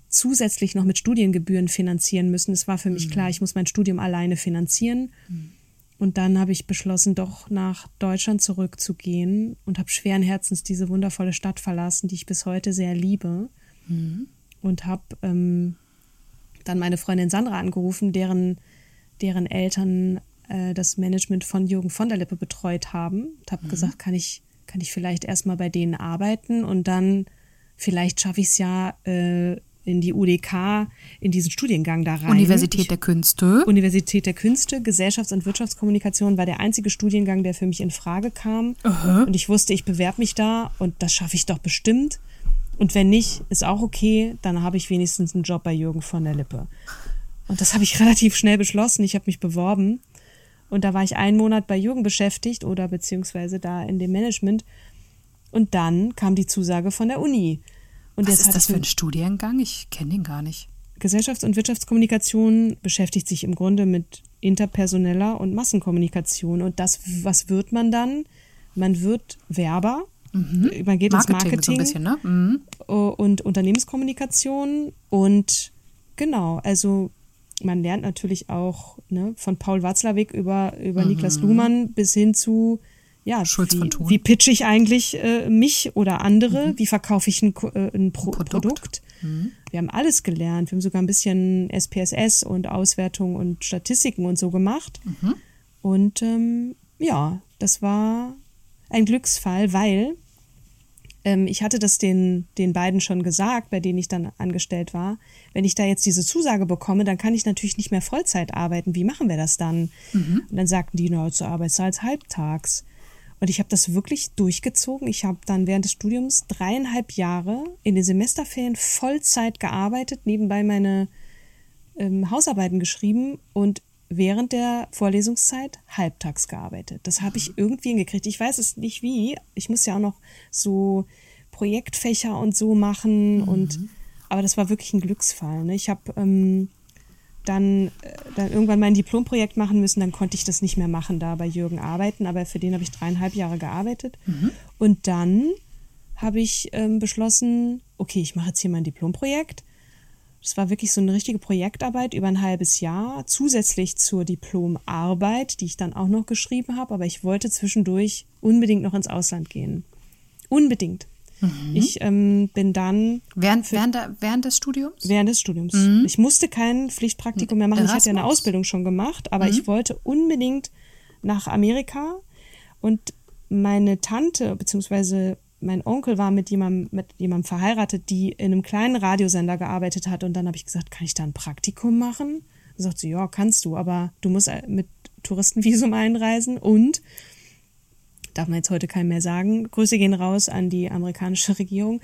zusätzlich noch mit Studiengebühren finanzieren müssen. Es war für mich mhm. klar, ich muss mein Studium alleine finanzieren. Mhm. Und dann habe ich beschlossen, doch nach Deutschland zurückzugehen und habe schweren Herzens diese wundervolle Stadt verlassen, die ich bis heute sehr liebe. Mhm. Und habe ähm, dann meine Freundin Sandra angerufen, deren deren Eltern äh, das Management von Jürgen von der Lippe betreut haben. Und habe mhm. gesagt, kann ich, kann ich vielleicht erstmal bei denen arbeiten und dann vielleicht schaffe ich es ja äh, in die UDK, in diesen Studiengang da rein. Universität ich, der Künste. Universität der Künste, Gesellschafts- und Wirtschaftskommunikation war der einzige Studiengang, der für mich in Frage kam. Aha. Und ich wusste, ich bewerbe mich da und das schaffe ich doch bestimmt. Und wenn nicht, ist auch okay, dann habe ich wenigstens einen Job bei Jürgen von der Lippe. Und das habe ich relativ schnell beschlossen. Ich habe mich beworben. Und da war ich einen Monat bei Jürgen beschäftigt oder beziehungsweise da in dem Management. Und dann kam die Zusage von der Uni. Und Was ist das für ein Studiengang? Ich kenne den gar nicht. Gesellschafts- und Wirtschaftskommunikation beschäftigt sich im Grunde mit interpersoneller und Massenkommunikation. Und das, was wird man dann? Man wird Werber. Mhm. Man geht Marketing ins Marketing so ein bisschen, ne? Mhm. und Unternehmenskommunikation und genau, also man lernt natürlich auch ne, von Paul Watzlawick über, über mhm. Niklas Luhmann bis hin zu ja, Schulz wie, wie pitch ich eigentlich äh, mich oder andere? Mhm. Wie verkaufe ich ein, äh, ein Pro Produkt? Produkt? Mhm. Wir haben alles gelernt. Wir haben sogar ein bisschen SPSS und Auswertung und Statistiken und so gemacht. Mhm. Und ähm, ja, das war ein Glücksfall, weil ähm, ich hatte das den, den beiden schon gesagt, bei denen ich dann angestellt war. Wenn ich da jetzt diese Zusage bekomme, dann kann ich natürlich nicht mehr Vollzeit arbeiten. Wie machen wir das dann? Mhm. Und dann sagten die, na, zur Arbeitszeit halbtags. Und ich habe das wirklich durchgezogen. Ich habe dann während des Studiums dreieinhalb Jahre in den Semesterferien Vollzeit gearbeitet, nebenbei meine ähm, Hausarbeiten geschrieben und während der Vorlesungszeit halbtags gearbeitet. Das habe ich irgendwie hingekriegt. Ich weiß es nicht wie. Ich muss ja auch noch so Projektfächer und so machen mhm. und aber das war wirklich ein Glücksfall. Ne? Ich habe ähm, dann, äh, dann irgendwann mein Diplomprojekt machen müssen, dann konnte ich das nicht mehr machen, da bei Jürgen arbeiten, aber für den habe ich dreieinhalb Jahre gearbeitet. Mhm. Und dann habe ich ähm, beschlossen, okay, ich mache jetzt hier mein Diplomprojekt das war wirklich so eine richtige Projektarbeit über ein halbes Jahr, zusätzlich zur Diplomarbeit, die ich dann auch noch geschrieben habe. Aber ich wollte zwischendurch unbedingt noch ins Ausland gehen. Unbedingt. Mhm. Ich ähm, bin dann. Während, während, während des Studiums? Während des Studiums. Mhm. Ich musste kein Pflichtpraktikum mehr machen. Erasmus. Ich hatte ja eine Ausbildung schon gemacht, aber mhm. ich wollte unbedingt nach Amerika. Und meine Tante, beziehungsweise mein Onkel war mit jemandem, mit jemandem verheiratet, die in einem kleinen Radiosender gearbeitet hat. Und dann habe ich gesagt, kann ich da ein Praktikum machen? Dann sagt sie, ja, kannst du, aber du musst mit Touristenvisum einreisen und darf man jetzt heute keinem mehr sagen. Grüße gehen raus an die amerikanische Regierung.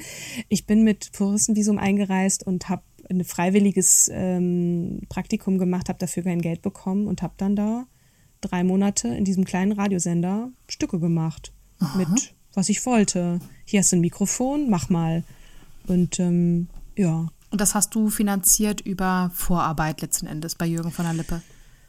Ich bin mit Touristenvisum eingereist und habe ein freiwilliges ähm, Praktikum gemacht, habe dafür kein Geld bekommen und habe dann da drei Monate in diesem kleinen Radiosender Stücke gemacht Aha. mit was ich wollte. Hier hast du ein Mikrofon, mach mal. Und ähm, ja. Und das hast du finanziert über Vorarbeit letzten Endes bei Jürgen von der Lippe?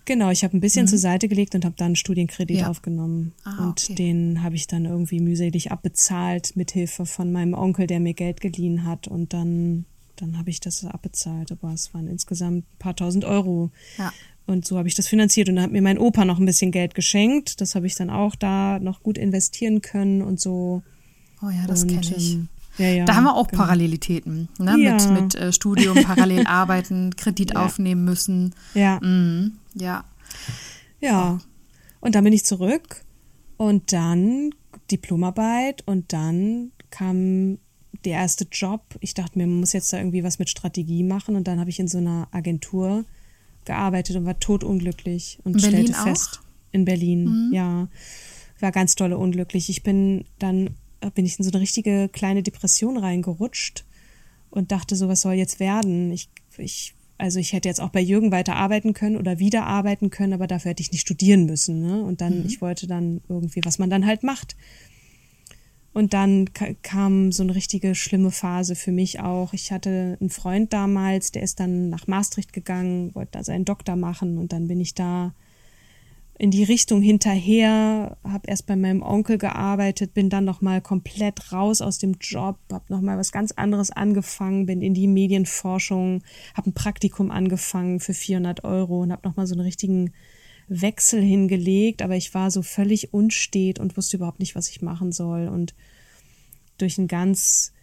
Genau, ich habe ein bisschen mhm. zur Seite gelegt und habe dann einen Studienkredit ja. aufgenommen. Ah, und okay. den habe ich dann irgendwie mühselig abbezahlt mit Hilfe von meinem Onkel, der mir Geld geliehen hat. Und dann, dann habe ich das abbezahlt. Aber es waren insgesamt ein paar tausend Euro. Ja. Und so habe ich das finanziert. Und dann hat mir mein Opa noch ein bisschen Geld geschenkt. Das habe ich dann auch da noch gut investieren können und so. Oh ja, das kenne ich. Ähm, ja, ja, da haben wir auch genau. Parallelitäten. Ne? Ja. Mit, mit äh, Studium, parallel arbeiten, Kredit aufnehmen müssen. Ja. Mhm. Ja. Ja. Und dann bin ich zurück. Und dann Diplomarbeit. Und dann kam der erste Job. Ich dachte mir, man muss jetzt da irgendwie was mit Strategie machen. Und dann habe ich in so einer Agentur gearbeitet und war totunglücklich und Berlin stellte fest. In Berlin, mhm. ja. War ganz dolle unglücklich. Ich bin dann, bin ich in so eine richtige kleine Depression reingerutscht und dachte so, was soll jetzt werden? Ich, ich, also ich hätte jetzt auch bei Jürgen weiter arbeiten können oder wieder arbeiten können, aber dafür hätte ich nicht studieren müssen. Ne? Und dann, mhm. ich wollte dann irgendwie, was man dann halt macht. Und dann kam so eine richtige schlimme Phase für mich auch. Ich hatte einen Freund damals, der ist dann nach Maastricht gegangen, wollte da seinen Doktor machen und dann bin ich da in die Richtung hinterher, habe erst bei meinem Onkel gearbeitet, bin dann noch mal komplett raus aus dem Job, habe noch mal was ganz anderes angefangen, bin in die Medienforschung, habe ein Praktikum angefangen für 400 Euro und habe noch mal so einen richtigen Wechsel hingelegt, aber ich war so völlig unstet und wusste überhaupt nicht, was ich machen soll. Und durch einen ganz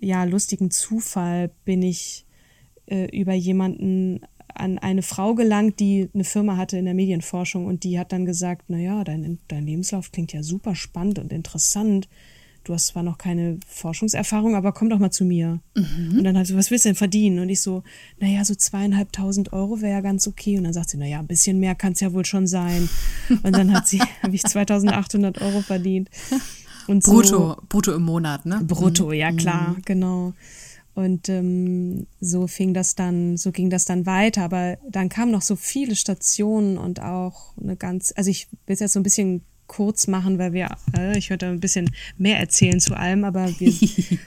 ja lustigen Zufall bin ich äh, über jemanden an eine Frau gelangt, die eine Firma hatte in der Medienforschung und die hat dann gesagt, na ja, dein, dein Lebenslauf klingt ja super spannend und interessant. Du hast zwar noch keine Forschungserfahrung, aber komm doch mal zu mir. Mhm. Und dann hat sie, was willst du denn verdienen? Und ich so, naja, so zweieinhalbtausend Euro wäre ja ganz okay. Und dann sagt sie, naja, ein bisschen mehr kann es ja wohl schon sein. Und dann hat sie, habe ich 2800 Euro verdient. Und brutto, so, brutto im Monat, ne? Brutto, mhm. ja klar, mhm. genau. Und ähm, so fing das dann, so ging das dann weiter. Aber dann kamen noch so viele Stationen und auch eine ganz, also ich will es jetzt so ein bisschen kurz machen, weil wir, äh, ich würde ein bisschen mehr erzählen zu allem, aber wir, ich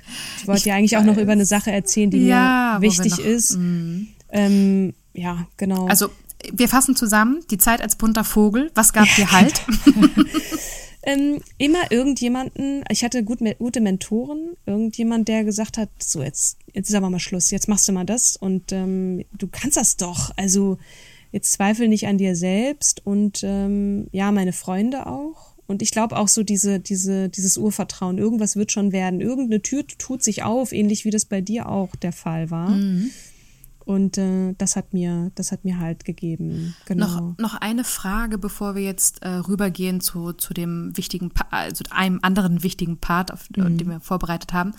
wollte ja eigentlich auch noch über eine Sache erzählen, die ja, mir wichtig noch, ist. Mm. Ähm, ja, genau. Also wir fassen zusammen, die Zeit als bunter Vogel, was gab dir Halt? ähm, immer irgendjemanden, ich hatte gut, gute Mentoren, irgendjemand, der gesagt hat, so jetzt, jetzt ist aber mal Schluss, jetzt machst du mal das und ähm, du kannst das doch. Also jetzt zweifel nicht an dir selbst und ähm, ja, meine Freunde auch. Und ich glaube auch so diese, diese, dieses Urvertrauen, irgendwas wird schon werden, irgendeine Tür tut sich auf, ähnlich wie das bei dir auch der Fall war. Mhm. Und äh, das hat mir, das hat mir halt gegeben. Genau. Noch, noch eine Frage, bevor wir jetzt äh, rübergehen zu, zu dem wichtigen, also einem anderen wichtigen Part, auf, mhm. den wir vorbereitet haben.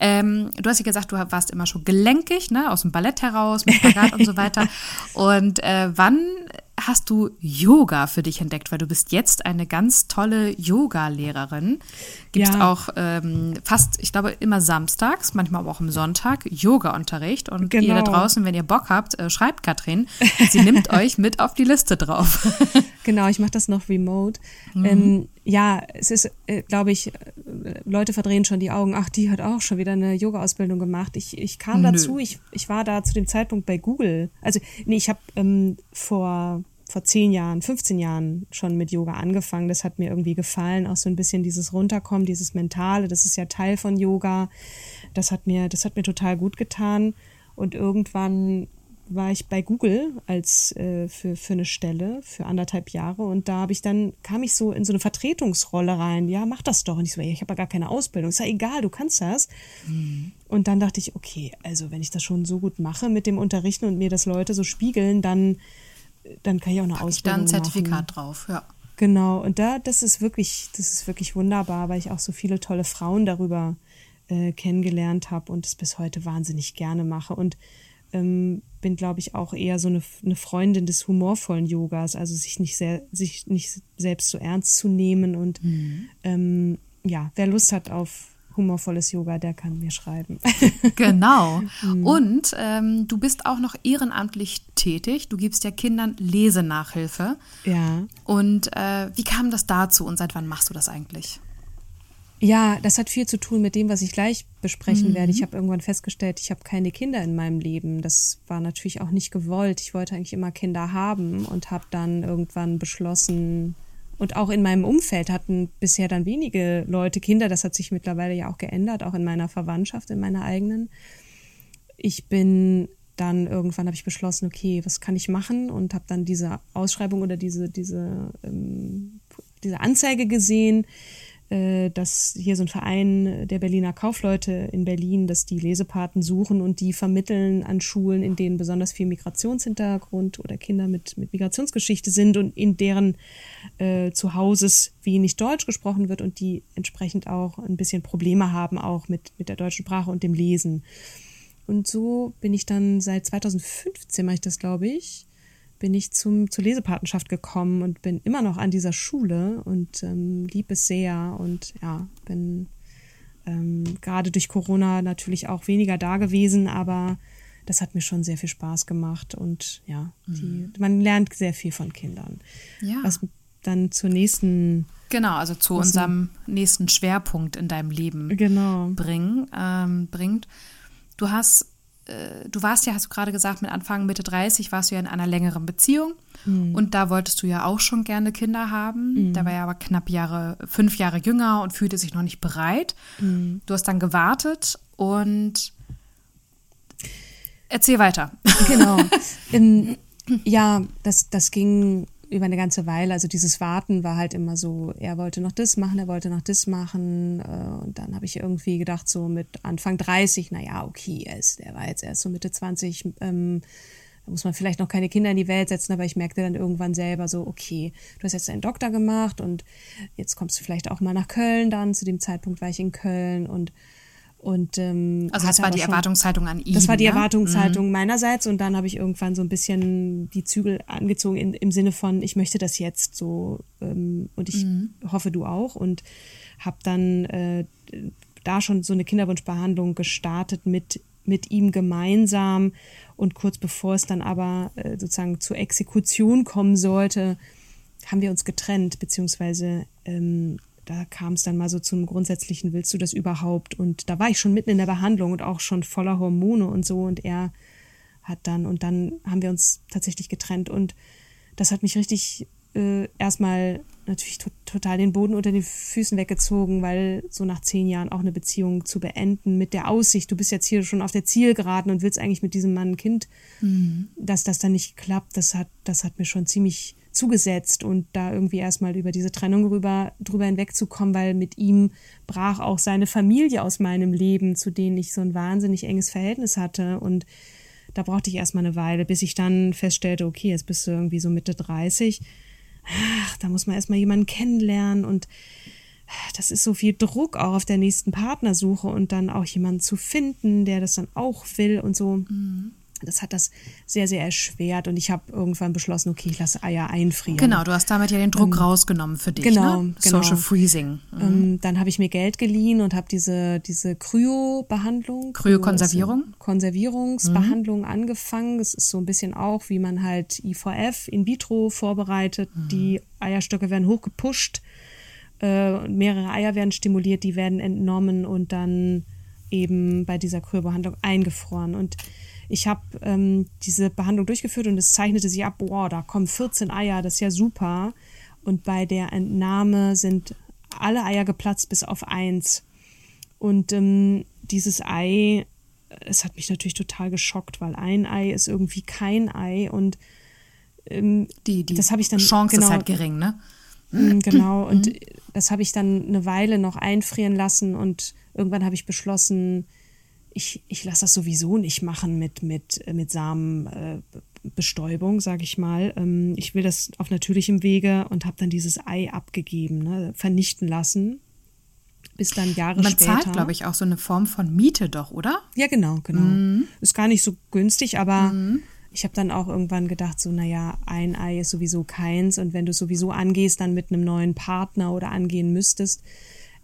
Ähm, du hast ja gesagt, du warst immer schon gelenkig, ne, aus dem Ballett heraus, mit Spagat und so weiter. Und äh, wann hast du Yoga für dich entdeckt? Weil du bist jetzt eine ganz tolle Yoga-Lehrerin. Gibt es ja. auch ähm, fast, ich glaube, immer samstags, manchmal aber auch am Sonntag Yoga-Unterricht. Und genau. ihr da genau. draußen, wenn ihr Bock habt, äh, schreibt Katrin. Sie nimmt euch mit auf die Liste drauf. genau, ich mache das noch remote. Mhm. Ähm, ja, es ist, äh, glaube ich, äh, Leute verdrehen schon die Augen. Ach, die hat auch schon wieder eine Yoga-Ausbildung gemacht. Ich, ich kam Nö. dazu, ich, ich war da zu dem Zeitpunkt bei Google. Also, nee, ich habe ähm, vor vor zehn Jahren, 15 Jahren schon mit Yoga angefangen. Das hat mir irgendwie gefallen, auch so ein bisschen dieses Runterkommen, dieses Mentale, das ist ja Teil von Yoga. Das hat mir, das hat mir total gut getan. Und irgendwann war ich bei Google als äh, für, für eine Stelle für anderthalb Jahre und da habe ich dann kam ich so in so eine Vertretungsrolle rein. Ja, mach das doch. Und ich so, ich habe ja gar keine Ausbildung. Ist ja egal, du kannst das. Mhm. Und dann dachte ich, okay, also wenn ich das schon so gut mache mit dem Unterrichten und mir das Leute so spiegeln, dann dann kann ich auch eine Pack Ausbildung ich da ein Zertifikat machen. drauf, ja. Genau, und da, das ist wirklich, das ist wirklich wunderbar, weil ich auch so viele tolle Frauen darüber äh, kennengelernt habe und es bis heute wahnsinnig gerne mache. Und ähm, bin, glaube ich, auch eher so eine, eine Freundin des humorvollen Yogas, also sich nicht sehr, sich nicht selbst so ernst zu nehmen und mhm. ähm, ja, wer Lust hat auf humorvolles Yoga, der kann mir schreiben. Genau. Mhm. Und ähm, du bist auch noch ehrenamtlich tätig. Du gibst ja Kindern Lesenachhilfe. Ja. Und äh, wie kam das dazu und seit wann machst du das eigentlich? Ja, das hat viel zu tun mit dem, was ich gleich besprechen mhm. werde. Ich habe irgendwann festgestellt, ich habe keine Kinder in meinem Leben. Das war natürlich auch nicht gewollt. Ich wollte eigentlich immer Kinder haben und habe dann irgendwann beschlossen, und auch in meinem Umfeld hatten bisher dann wenige Leute Kinder. Das hat sich mittlerweile ja auch geändert, auch in meiner Verwandtschaft, in meiner eigenen. Ich bin dann irgendwann habe ich beschlossen, okay, was kann ich machen und habe dann diese Ausschreibung oder diese diese ähm, diese Anzeige gesehen dass hier so ein Verein der Berliner Kaufleute in Berlin, dass die Lesepaten suchen und die vermitteln an Schulen, in denen besonders viel Migrationshintergrund oder Kinder mit, mit Migrationsgeschichte sind und in deren äh, Zuhauses wenig Deutsch gesprochen wird und die entsprechend auch ein bisschen Probleme haben, auch mit, mit der deutschen Sprache und dem Lesen. Und so bin ich dann seit 2015, mache ich das, glaube ich, bin ich zum, zur Lesepatenschaft gekommen und bin immer noch an dieser Schule und ähm, liebe es sehr und ja, bin ähm, gerade durch Corona natürlich auch weniger da gewesen, aber das hat mir schon sehr viel Spaß gemacht und ja, die, mhm. man lernt sehr viel von Kindern. Ja. Was dann zur nächsten Genau, also zu unserem nächsten Schwerpunkt in deinem Leben genau. bringen, ähm, bringt. Du hast äh, du warst ja, hast du gerade gesagt, mit Anfang, Mitte 30 warst du ja in einer längeren Beziehung. Mhm. Und da wolltest du ja auch schon gerne Kinder haben. Mhm. Da war er aber knapp Jahre, fünf Jahre jünger und fühlte sich noch nicht bereit. Mhm. Du hast dann gewartet und erzähl weiter. Genau. ähm, ja, das, das ging über eine ganze Weile. Also dieses Warten war halt immer so, er wollte noch das machen, er wollte noch das machen. Äh, und dann habe ich irgendwie gedacht, so mit Anfang 30, naja, okay, er, ist, er war jetzt erst so Mitte 20, ähm, da muss man vielleicht noch keine Kinder in die Welt setzen, aber ich merkte dann irgendwann selber so, okay, du hast jetzt einen Doktor gemacht und jetzt kommst du vielleicht auch mal nach Köln dann. Zu dem Zeitpunkt war ich in Köln und und ähm, also das war die schon, Erwartungshaltung an ihn. Das war die ja? Erwartungshaltung mhm. meinerseits und dann habe ich irgendwann so ein bisschen die Zügel angezogen in, im Sinne von ich möchte das jetzt so ähm, und ich mhm. hoffe du auch und habe dann äh, da schon so eine Kinderwunschbehandlung gestartet mit mit ihm gemeinsam und kurz bevor es dann aber äh, sozusagen zur Exekution kommen sollte, haben wir uns getrennt beziehungsweise ähm, da kam es dann mal so zum grundsätzlichen, willst du das überhaupt? Und da war ich schon mitten in der Behandlung und auch schon voller Hormone und so. Und er hat dann, und dann haben wir uns tatsächlich getrennt. Und das hat mich richtig äh, erstmal natürlich to total den Boden unter den Füßen weggezogen, weil so nach zehn Jahren auch eine Beziehung zu beenden mit der Aussicht, du bist jetzt hier schon auf der Zielgeraden und willst eigentlich mit diesem Mann ein Kind, mhm. dass das dann nicht klappt, das hat, das hat mir schon ziemlich zugesetzt und da irgendwie erstmal über diese Trennung rüber, drüber hinwegzukommen, weil mit ihm brach auch seine Familie aus meinem Leben, zu denen ich so ein wahnsinnig enges Verhältnis hatte und da brauchte ich erstmal eine Weile, bis ich dann feststellte, okay, jetzt bist du irgendwie so Mitte 30. Ach, da muss man erstmal jemanden kennenlernen und das ist so viel Druck auch auf der nächsten Partnersuche und dann auch jemanden zu finden, der das dann auch will und so. Mhm das hat das sehr, sehr erschwert und ich habe irgendwann beschlossen, okay, ich lasse Eier einfrieren. Genau, du hast damit ja den Druck ähm, rausgenommen für dich, genau, ne? genau. Social Freezing. Mhm. Ähm, dann habe ich mir Geld geliehen und habe diese, diese Kryo-Behandlung. Kryokonservierung? Konservierungsbehandlung mhm. angefangen. Das ist so ein bisschen auch, wie man halt IVF in vitro vorbereitet. Mhm. Die Eierstöcke werden hochgepusht, äh, mehrere Eier werden stimuliert, die werden entnommen und dann eben bei dieser Kryobehandlung eingefroren. Und ich habe ähm, diese Behandlung durchgeführt und es zeichnete sich ab, boah, da kommen 14 Eier, das ist ja super. Und bei der Entnahme sind alle Eier geplatzt bis auf eins. Und ähm, dieses Ei, es hat mich natürlich total geschockt, weil ein Ei ist irgendwie kein Ei und ähm, die, die das habe ich dann Chance genau, ist halt gering, ne? Mm, genau, und mhm. das habe ich dann eine Weile noch einfrieren lassen und irgendwann habe ich beschlossen, ich, ich lasse das sowieso nicht machen mit, mit, mit Samenbestäubung, äh, sage ich mal. Ähm, ich will das auf natürlichem Wege und habe dann dieses Ei abgegeben, ne, vernichten lassen. Bis dann Jahre Man später. Man zahlt, glaube ich, auch so eine Form von Miete doch, oder? Ja, genau, genau. Mhm. Ist gar nicht so günstig, aber mhm. ich habe dann auch irgendwann gedacht, so, naja, ein Ei ist sowieso keins und wenn du sowieso angehst, dann mit einem neuen Partner oder angehen müsstest,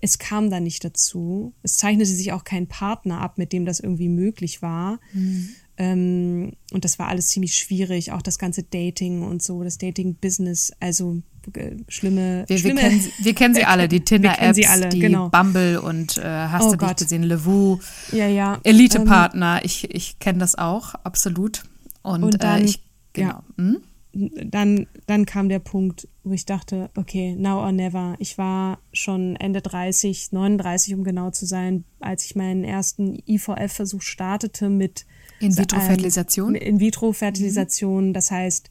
es kam dann nicht dazu. Es zeichnete sich auch kein Partner ab, mit dem das irgendwie möglich war. Mhm. Ähm, und das war alles ziemlich schwierig, auch das ganze Dating und so, das Dating-Business, also äh, schlimme, wir, schlimme. Wir kennen, wir kennen sie alle, die Tinder-Apps, die genau. Bumble und äh, hast oh du Gott. dich gesehen, Levu, ja, ja. Elite-Partner, ähm, ich, ich kenne das auch, absolut. Und, und dann, äh, ich, genau. Ja. Hm? Dann, dann kam der Punkt, wo ich dachte, okay, now or never. Ich war schon Ende 30, 39, um genau zu sein, als ich meinen ersten IVF-Versuch startete mit In-vitro-Fertilisation. In-vitro-Fertilisation, mhm. das heißt,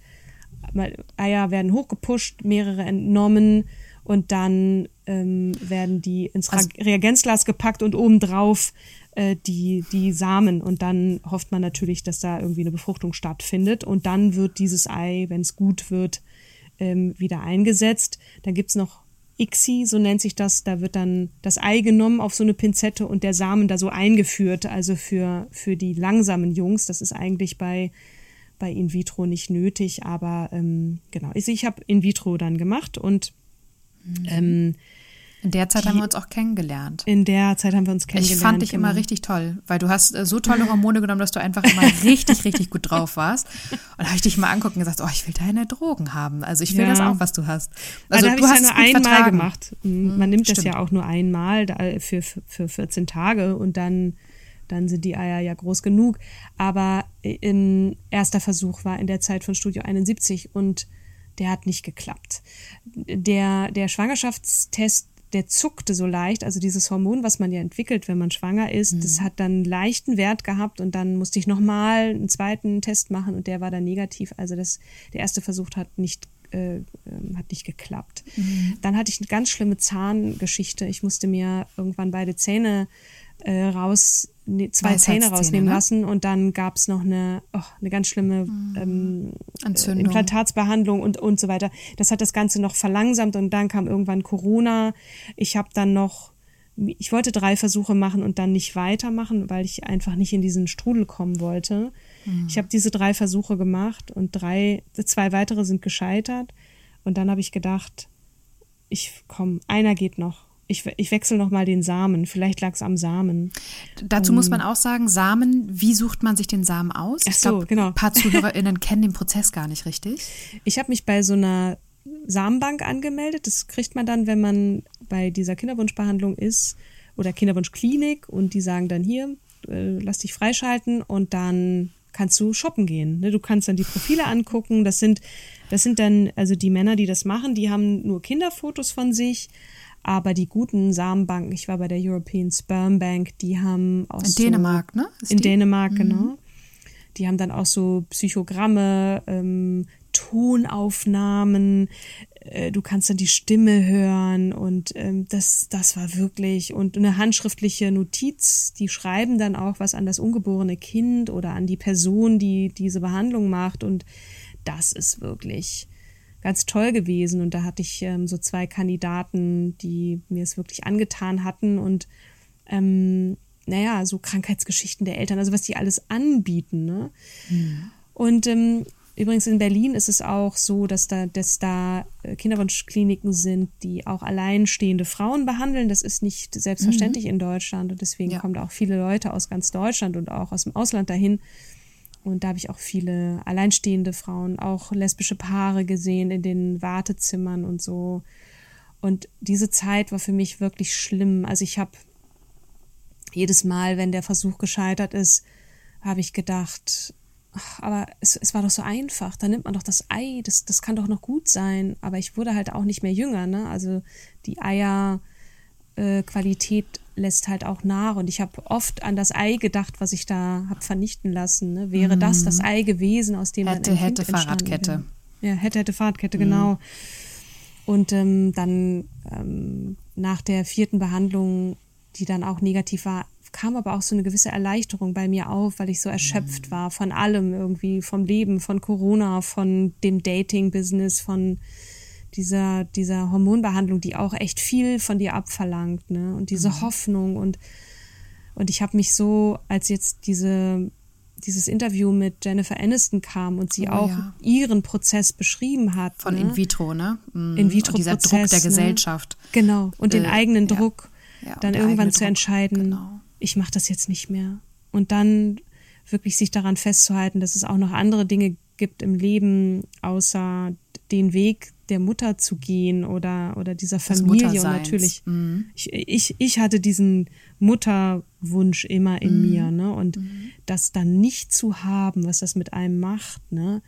Eier werden hochgepusht, mehrere entnommen und dann ähm, werden die ins also, Reagenzglas gepackt und obendrauf äh, die, die Samen und dann hofft man natürlich, dass da irgendwie eine Befruchtung stattfindet und dann wird dieses Ei, wenn es gut wird, ähm, wieder eingesetzt. Dann gibt's noch ICSI, so nennt sich das, da wird dann das Ei genommen auf so eine Pinzette und der Samen da so eingeführt, also für, für die langsamen Jungs, das ist eigentlich bei bei In vitro nicht nötig, aber ähm, genau. Also ich habe In vitro dann gemacht und mhm. ähm, in der Zeit die, haben wir uns auch kennengelernt. In der Zeit haben wir uns kennengelernt. Ich fand dich immer genau. richtig toll, weil du hast äh, so tolle Hormone genommen, dass du einfach immer richtig, richtig gut drauf warst. Und da habe ich dich mal anguckt und gesagt, oh, ich will deine Drogen haben. Also ich will ja. das auch, was du hast. Also, also du hast es ja nur einmal vertragen. gemacht. Mhm, mhm, man nimmt Stimmt. das ja auch nur einmal für, für 14 Tage und dann dann sind die Eier ja groß genug. Aber im erster Versuch war in der Zeit von Studio 71 und der hat nicht geklappt. Der, der Schwangerschaftstest der zuckte so leicht. Also dieses Hormon, was man ja entwickelt, wenn man schwanger ist, mhm. das hat dann leichten Wert gehabt und dann musste ich nochmal einen zweiten Test machen und der war dann negativ. Also das, der erste Versuch hat nicht äh, ähm, hat nicht geklappt. Mhm. Dann hatte ich eine ganz schlimme Zahngeschichte. Ich musste mir irgendwann beide Zähne äh, raus, ne, zwei Zähne rausnehmen ne? lassen und dann gab's noch eine, oh, eine ganz schlimme mhm. ähm, Entzündung. Implantatsbehandlung und, und so weiter. Das hat das Ganze noch verlangsamt und dann kam irgendwann Corona. Ich habe dann noch ich wollte drei Versuche machen und dann nicht weitermachen, weil ich einfach nicht in diesen Strudel kommen wollte. Mhm. Ich habe diese drei Versuche gemacht und drei, zwei weitere sind gescheitert. Und dann habe ich gedacht, ich komm, einer geht noch. Ich, ich wechsle noch mal den Samen. Vielleicht lag es am Samen. Dazu um, muss man auch sagen, Samen, wie sucht man sich den Samen aus? Ach so, glaub, genau. Ein paar ZuhörerInnen kennen den Prozess gar nicht richtig. Ich habe mich bei so einer Samenbank angemeldet. Das kriegt man dann, wenn man bei dieser Kinderwunschbehandlung ist oder Kinderwunschklinik und die sagen dann hier, äh, lass dich freischalten und dann kannst du shoppen gehen. Ne? Du kannst dann die Profile angucken. Das sind, das sind dann, also die Männer, die das machen, die haben nur Kinderfotos von sich. Aber die guten Samenbanken, ich war bei der European Sperm Bank, die haben auch In so, Dänemark, ne? Ist in die? Dänemark, mhm. genau. Die haben dann auch so Psychogramme, ähm, Tonaufnahmen, äh, du kannst dann die Stimme hören und ähm, das, das war wirklich und eine handschriftliche Notiz, die schreiben dann auch was an das ungeborene Kind oder an die Person, die diese Behandlung macht und das ist wirklich ganz toll gewesen und da hatte ich ähm, so zwei Kandidaten, die mir es wirklich angetan hatten und ähm, naja, so Krankheitsgeschichten der Eltern, also was die alles anbieten. Ne? Mhm. Und ähm, Übrigens in Berlin ist es auch so, dass da, dass da äh, Kinderwunschkliniken sind, die auch alleinstehende Frauen behandeln. Das ist nicht selbstverständlich mhm. in Deutschland und deswegen ja. kommen da auch viele Leute aus ganz Deutschland und auch aus dem Ausland dahin. Und da habe ich auch viele alleinstehende Frauen, auch lesbische Paare gesehen in den Wartezimmern und so. Und diese Zeit war für mich wirklich schlimm. Also ich habe jedes Mal, wenn der Versuch gescheitert ist, habe ich gedacht, aber es, es war doch so einfach, da nimmt man doch das Ei, das, das kann doch noch gut sein. Aber ich wurde halt auch nicht mehr jünger, ne? Also die Eierqualität äh, lässt halt auch nach. Und ich habe oft an das Ei gedacht, was ich da habe vernichten lassen. Ne? Wäre mhm. das das Ei gewesen, aus dem hätte, ein hätte Fahrradkette. Ja, hätte, hätte Fahrradkette, mhm. genau. Und ähm, dann ähm, nach der vierten Behandlung, die dann auch negativ war, kam aber auch so eine gewisse Erleichterung bei mir auf, weil ich so erschöpft mhm. war von allem irgendwie, vom Leben, von Corona, von dem Dating-Business, von dieser, dieser Hormonbehandlung, die auch echt viel von dir abverlangt, ne? Und diese mhm. Hoffnung und, und ich habe mich so, als jetzt diese, dieses Interview mit Jennifer Aniston kam und sie oh, auch ja. ihren Prozess beschrieben hat. Von ne? In vitro, ne? Mhm. In vitro. Und dieser Prozess, Druck der ne? Gesellschaft. Genau. Und äh, den eigenen Druck, ja. dann irgendwann zu Druck, entscheiden, genau ich mache das jetzt nicht mehr. Und dann wirklich sich daran festzuhalten, dass es auch noch andere Dinge gibt im Leben, außer den Weg der Mutter zu gehen oder, oder dieser Familie. Und natürlich, mhm. ich, ich, ich hatte diesen Mutterwunsch immer in mhm. mir, ne? Und mhm. das dann nicht zu haben, was das mit einem macht, ne?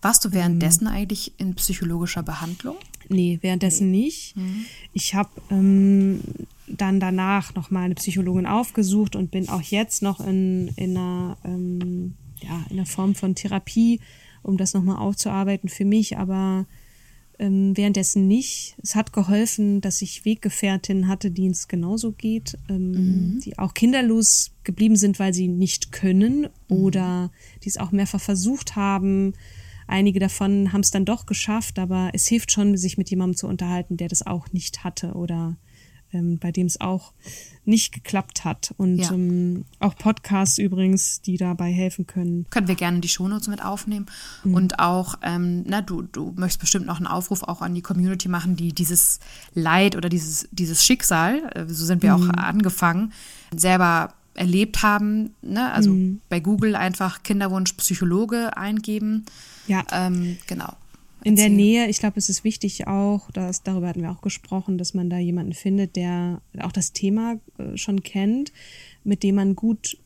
Warst du währenddessen ähm, eigentlich in psychologischer Behandlung? Nee, währenddessen nee. nicht. Mhm. Ich habe ähm, dann danach nochmal eine Psychologin aufgesucht und bin auch jetzt noch in, in, einer, ähm, ja, in einer Form von Therapie, um das nochmal aufzuarbeiten für mich, aber ähm, währenddessen nicht. Es hat geholfen, dass ich Weggefährtinnen hatte, denen es genauso geht, ähm, mhm. die auch kinderlos geblieben sind, weil sie nicht können mhm. oder die es auch mehrfach versucht haben. Einige davon haben es dann doch geschafft, aber es hilft schon, sich mit jemandem zu unterhalten, der das auch nicht hatte oder ähm, bei dem es auch nicht geklappt hat. Und ja. ähm, auch Podcasts übrigens, die dabei helfen können. Können wir gerne die Shownotes mit aufnehmen. Mhm. Und auch, ähm, na, du, du möchtest bestimmt noch einen Aufruf auch an die Community machen, die dieses Leid oder dieses, dieses Schicksal, äh, so sind wir mhm. auch angefangen, selber erlebt haben. Ne? Also mhm. bei Google einfach Kinderwunsch Psychologe eingeben. Ja. Ähm, genau in der Nähe, ich glaube, es ist wichtig auch, dass, darüber hatten wir auch gesprochen, dass man da jemanden findet, der auch das Thema äh, schon kennt, mit dem man gut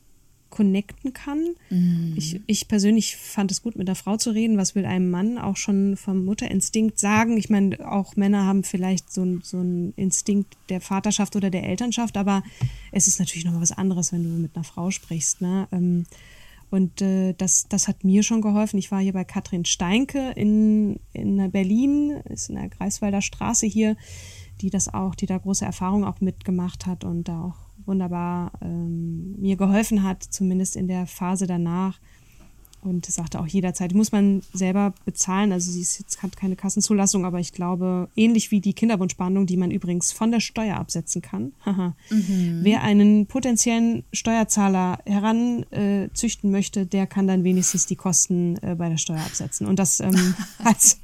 connecten kann. Mhm. Ich, ich persönlich fand es gut, mit einer Frau zu reden. Was will einem Mann auch schon vom Mutterinstinkt sagen? Ich meine, auch Männer haben vielleicht so, so einen Instinkt der Vaterschaft oder der Elternschaft, aber es ist natürlich noch mal was anderes, wenn du mit einer Frau sprichst. Ne? Ähm, und äh, das, das hat mir schon geholfen. Ich war hier bei Katrin Steinke in, in Berlin, ist in der Greifswalder Straße hier, die das auch, die da große Erfahrung auch mitgemacht hat und da auch wunderbar ähm, mir geholfen hat, zumindest in der Phase danach. Und sagte auch jederzeit, muss man selber bezahlen. Also sie ist jetzt, hat keine Kassenzulassung, aber ich glaube, ähnlich wie die Kinderwunschbehandlung, die man übrigens von der Steuer absetzen kann. mhm. Wer einen potenziellen Steuerzahler heranzüchten äh, möchte, der kann dann wenigstens die Kosten äh, bei der Steuer absetzen. Und das ähm, als,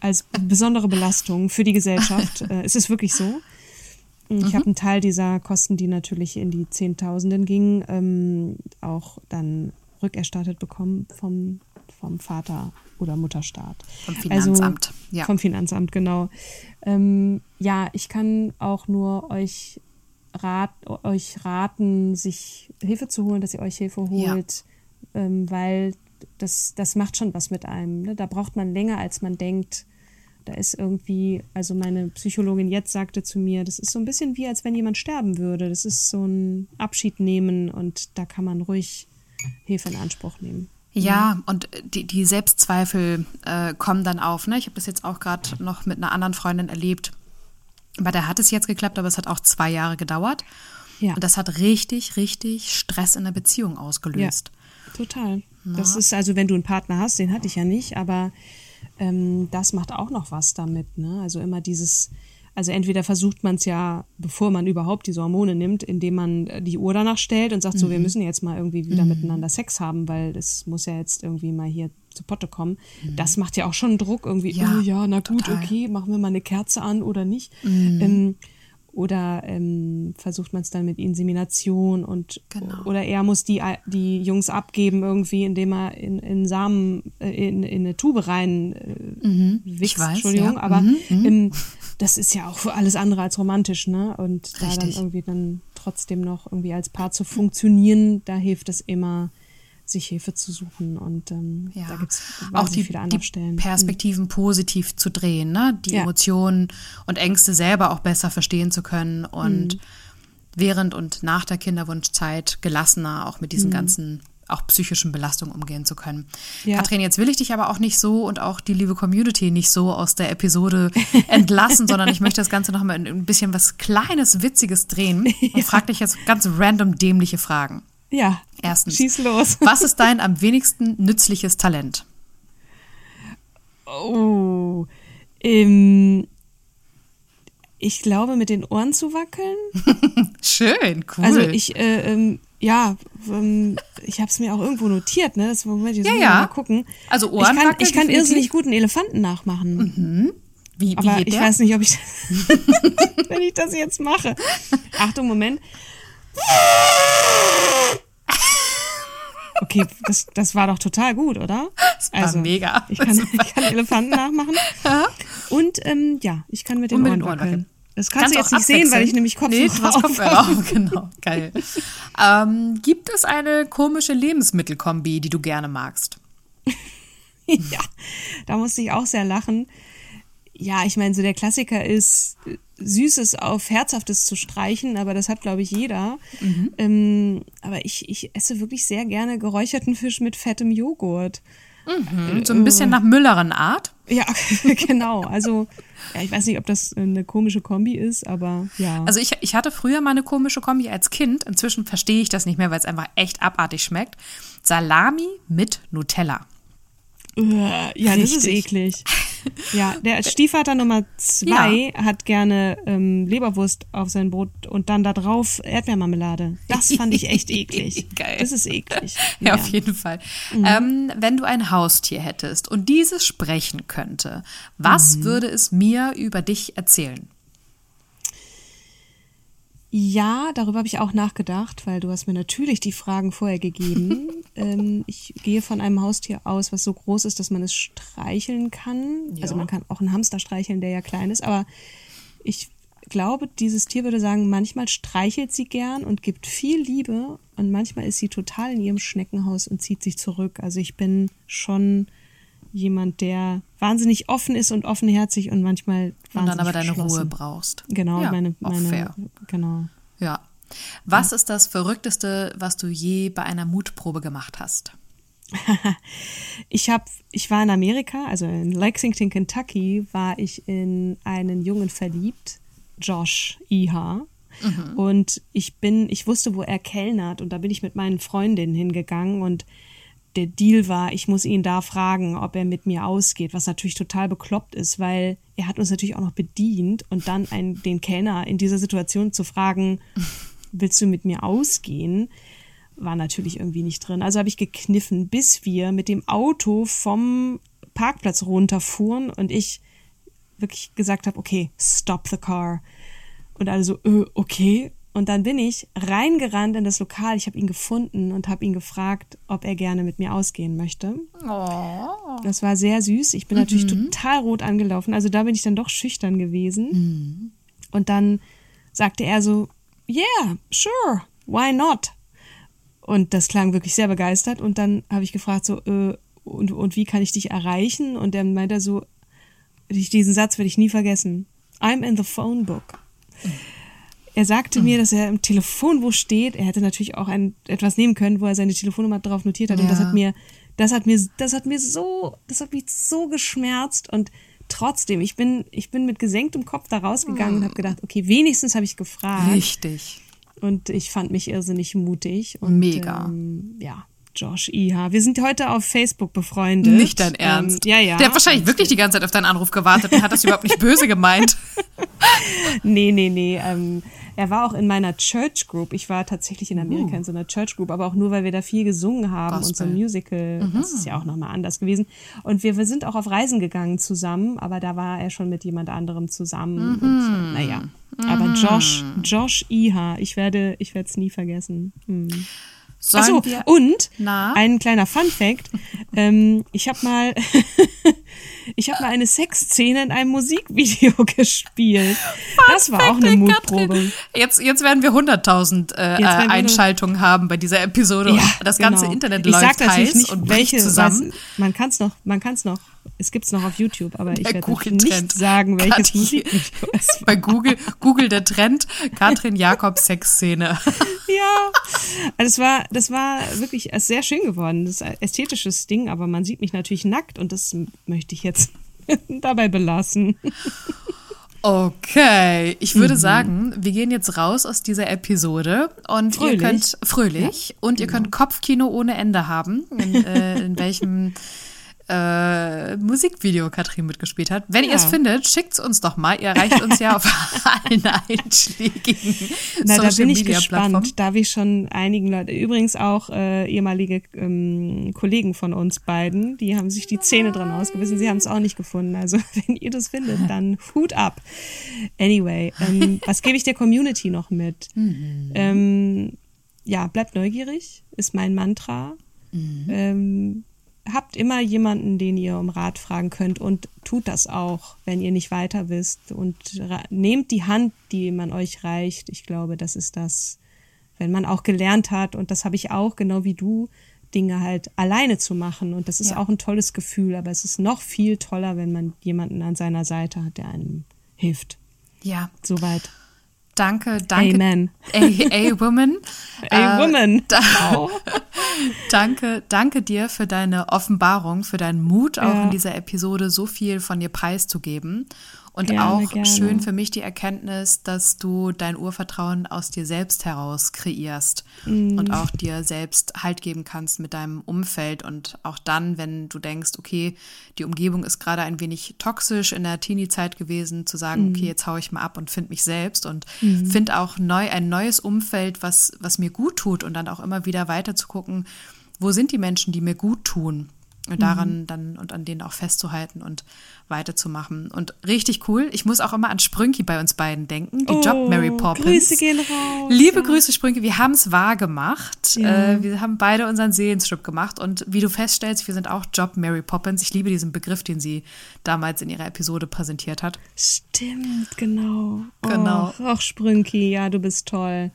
als besondere Belastung für die Gesellschaft. Äh, es ist wirklich so. Ich mhm. habe einen Teil dieser Kosten, die natürlich in die Zehntausenden gingen, ähm, auch dann rückerstattet bekommen vom, vom Vater oder Mutterstaat. Vom Finanzamt, also, ja. Vom Finanzamt, genau. Ähm, ja, ich kann auch nur euch, rat, euch raten, sich Hilfe zu holen, dass ihr euch Hilfe holt, ja. ähm, weil das, das macht schon was mit einem. Ne? Da braucht man länger, als man denkt. Da ist irgendwie, also meine Psychologin jetzt sagte zu mir, das ist so ein bisschen wie, als wenn jemand sterben würde. Das ist so ein Abschied nehmen und da kann man ruhig Hilfe in Anspruch nehmen. Ja, und die, die Selbstzweifel äh, kommen dann auf. Ne? Ich habe das jetzt auch gerade noch mit einer anderen Freundin erlebt. Bei der hat es jetzt geklappt, aber es hat auch zwei Jahre gedauert. Ja. Und das hat richtig, richtig Stress in der Beziehung ausgelöst. Ja, total. Ja. Das ist also, wenn du einen Partner hast, den hatte ich ja nicht, aber ähm, das macht auch noch was damit. Ne? Also immer dieses, also entweder versucht man es ja, bevor man überhaupt diese Hormone nimmt, indem man äh, die Uhr danach stellt und sagt, mhm. so, wir mhm. müssen jetzt mal irgendwie wieder mhm. miteinander Sex haben, weil das muss ja jetzt irgendwie mal hier zu Potte kommen. Mhm. Das macht ja auch schon Druck irgendwie, ja, oh ja, na gut, total. okay, machen wir mal eine Kerze an oder nicht. Mhm. Ähm, oder ähm, versucht man es dann mit Insemination und genau. oder er muss die, die Jungs abgeben irgendwie, indem er in, in Samen äh, in, in eine Tube rein äh, mhm. wichst, weiß, Entschuldigung, ja. aber mhm. ähm, das ist ja auch alles andere als romantisch, ne? Und Richtig. da dann irgendwie dann trotzdem noch irgendwie als Paar zu funktionieren, da hilft es immer, sich Hilfe zu suchen. Und ähm, ja. da gibt es auch die, viele Anlaufstellen. Die Perspektiven mhm. positiv zu drehen, ne? die ja. Emotionen und Ängste selber auch besser verstehen zu können und mhm. während und nach der Kinderwunschzeit gelassener auch mit diesen mhm. ganzen auch psychischen Belastungen umgehen zu können. Ja. Katrin, jetzt will ich dich aber auch nicht so und auch die liebe Community nicht so aus der Episode entlassen, sondern ich möchte das Ganze noch mal ein bisschen was Kleines, Witziges drehen und ja. frage dich jetzt ganz random dämliche Fragen. Ja. Erstens. Schieß los. Was ist dein am wenigsten nützliches Talent? Oh. Ähm, ich glaube, mit den Ohren zu wackeln. Schön, cool. Also ich, äh, ähm, ja, ähm, ich habe es mir auch irgendwo notiert, ne? Das Moment, jetzt ja, ja. mal gucken. Also Ohren Ich kann, ich kann irrsinnig guten Elefanten nachmachen. Mhm. Wie, wie Aber ich weiß nicht, ob ich, wenn ich das jetzt mache. Achtung, Moment. Okay, das, das war doch total gut, oder? Das war also, mega. Ich kann, ich kann Elefanten nachmachen. Und ähm, ja, ich kann mit den Ohren, Ohren wackeln. Das kannst, kannst du jetzt nicht sehen, weil ich nämlich Kopfhörer nee, auf Kopfhörer auf. Genau, geil. ähm, gibt es eine komische Lebensmittelkombi, die du gerne magst? ja, da musste ich auch sehr lachen. Ja, ich meine, so der Klassiker ist Süßes auf Herzhaftes zu streichen, aber das hat, glaube ich, jeder. Mhm. Ähm, aber ich, ich esse wirklich sehr gerne geräucherten Fisch mit fettem Joghurt. Mhm, so ein bisschen nach Mülleren Art. Ja, genau. Also, ja, ich weiß nicht, ob das eine komische Kombi ist, aber ja. Also ich, ich hatte früher mal eine komische Kombi als Kind. Inzwischen verstehe ich das nicht mehr, weil es einfach echt abartig schmeckt. Salami mit Nutella. Ja, Richtig. das ist eklig. Ja, der Stiefvater Nummer zwei ja. hat gerne ähm, Leberwurst auf sein Brot und dann da drauf Erdbeermarmelade. Das fand ich echt eklig. Geil. Das ist eklig. Ja, ja. auf jeden Fall. Mhm. Ähm, wenn du ein Haustier hättest und dieses sprechen könnte, was mhm. würde es mir über dich erzählen? Ja, darüber habe ich auch nachgedacht, weil du hast mir natürlich die Fragen vorher gegeben. ähm, ich gehe von einem Haustier aus, was so groß ist, dass man es streicheln kann. Ja. Also man kann auch einen Hamster streicheln, der ja klein ist, aber ich glaube, dieses Tier würde sagen, manchmal streichelt sie gern und gibt viel Liebe und manchmal ist sie total in ihrem Schneckenhaus und zieht sich zurück. Also ich bin schon jemand, der wahnsinnig offen ist und offenherzig und manchmal wahnsinnig Und dann aber deine Ruhe brauchst. Genau, ja, meine, meine fair. genau. Ja. Was ja. ist das Verrückteste, was du je bei einer Mutprobe gemacht hast? ich habe, ich war in Amerika, also in Lexington, Kentucky, war ich in einen Jungen verliebt, Josh Iha. Mhm. Und ich bin, ich wusste, wo er kellnert und da bin ich mit meinen Freundinnen hingegangen und der Deal war, ich muss ihn da fragen, ob er mit mir ausgeht, was natürlich total bekloppt ist, weil er hat uns natürlich auch noch bedient und dann einen, den Kellner in dieser Situation zu fragen, willst du mit mir ausgehen, war natürlich irgendwie nicht drin. Also habe ich gekniffen, bis wir mit dem Auto vom Parkplatz runterfuhren und ich wirklich gesagt habe, okay, stop the car. Und alle so, äh, okay. Und dann bin ich reingerannt in das Lokal. Ich habe ihn gefunden und habe ihn gefragt, ob er gerne mit mir ausgehen möchte. Oh. Das war sehr süß. Ich bin mhm. natürlich total rot angelaufen. Also da bin ich dann doch schüchtern gewesen. Mhm. Und dann sagte er so, yeah, sure, why not? Und das klang wirklich sehr begeistert. Und dann habe ich gefragt, so, äh, und, und wie kann ich dich erreichen? Und er meinte so, diesen Satz werde ich nie vergessen. I'm in the phone book. Mhm. Er sagte mhm. mir, dass er im Telefonbuch steht. Er hätte natürlich auch ein, etwas nehmen können, wo er seine Telefonnummer drauf notiert hat. Ja. Und das hat mir, das hat mir, das hat mir so, das hat mich so geschmerzt. Und trotzdem, ich bin, ich bin mit gesenktem Kopf da rausgegangen mhm. und habe gedacht, okay, wenigstens habe ich gefragt. Richtig. Und ich fand mich irrsinnig mutig. Und, Mega. Ähm, ja. Josh Iha. Wir sind heute auf Facebook befreundet. Nicht dein Ernst. Ähm, ja, ja. Der hat wahrscheinlich wirklich die ganze Zeit auf deinen Anruf gewartet und hat das überhaupt nicht böse gemeint. nee, nee, nee. Ähm, er war auch in meiner Church Group. Ich war tatsächlich in Amerika uh. in so einer Church Group, aber auch nur, weil wir da viel gesungen haben Gospel. und so ein Musical. Mhm. Das ist ja auch nochmal anders gewesen. Und wir, wir sind auch auf Reisen gegangen zusammen, aber da war er schon mit jemand anderem zusammen. Mhm. Und, naja. Mhm. Aber Josh, Josh Iha, ich werde, ich werde es nie vergessen. Hm. Sollen Achso, und Na? ein kleiner Fun Fact. ähm, ich habe mal, ich habe mal eine Sexszene in einem Musikvideo gespielt. Fun das war auch eine Mutprobe. Jetzt, jetzt werden wir 100.000 äh, Einschaltungen haben bei dieser Episode ja, und das ganze genau. Internet läuft ich sag heiß nicht, und welche zusammen. Man kann es noch, man kann es noch es gibt es noch auf YouTube, aber ich werde nicht sagen, welches Kathi, Musikvideo es Bei Google, Google der Trend, Katrin Jakob Sexszene. ja, also es war, das war wirklich sehr schön geworden. Das ist ein ästhetisches Ding, aber man sieht mich natürlich nackt und das möchte ich jetzt dabei belassen. Okay, ich würde mhm. sagen, wir gehen jetzt raus aus dieser Episode und fröhlich. ihr könnt fröhlich ja, und ihr genau. könnt Kopfkino ohne Ende haben, in, äh, in welchem äh, Musikvideo Katrin mitgespielt hat. Wenn ja. ihr es findet, schickt es uns doch mal. Ihr erreicht uns ja auf allen einschlägigen Na, Social da bin ich Media gespannt. Plattformen. Da habe ich schon einigen Leute, übrigens auch äh, ehemalige ähm, Kollegen von uns beiden, die haben sich die Zähne dran ausgebissen. Sie haben es auch nicht gefunden. Also wenn ihr das findet, dann Hut ab. Anyway, ähm, was gebe ich der Community noch mit? Mhm. Ähm, ja, bleibt neugierig, ist mein Mantra. Mhm. Ähm, habt immer jemanden, den ihr um Rat fragen könnt und tut das auch, wenn ihr nicht weiter wisst und nehmt die Hand, die man euch reicht. Ich glaube, das ist das, wenn man auch gelernt hat und das habe ich auch, genau wie du, Dinge halt alleine zu machen und das ist ja. auch ein tolles Gefühl, aber es ist noch viel toller, wenn man jemanden an seiner Seite hat, der einem hilft. Ja. Soweit. Danke, danke. Amen. A, a woman. A woman. Äh, da, wow. danke, danke dir für deine Offenbarung, für deinen Mut, auch ja. in dieser Episode so viel von dir preiszugeben. Und gerne, auch gerne. schön für mich die Erkenntnis, dass du dein Urvertrauen aus dir selbst heraus kreierst mm. und auch dir selbst Halt geben kannst mit deinem Umfeld. Und auch dann, wenn du denkst, okay, die Umgebung ist gerade ein wenig toxisch in der Teenie-Zeit gewesen, zu sagen, mm. okay, jetzt hau ich mal ab und finde mich selbst und mm. finde auch neu, ein neues Umfeld, was, was mir gut tut und dann auch immer wieder weiter zu gucken, wo sind die Menschen, die mir gut tun und daran mhm. dann und an denen auch festzuhalten und weiterzumachen. Und richtig cool. Ich muss auch immer an Sprünki bei uns beiden denken, die oh, Job Mary Poppins. Grüße gehen raus. Liebe ja. Grüße, Sprünki. Wir haben es wahr gemacht. Ja. Äh, wir haben beide unseren Seelenstrip gemacht. Und wie du feststellst, wir sind auch Job Mary Poppins. Ich liebe diesen Begriff, den sie damals in ihrer Episode präsentiert hat. Stimmt, genau. Genau. Och, auch Sprünki, ja, du bist toll.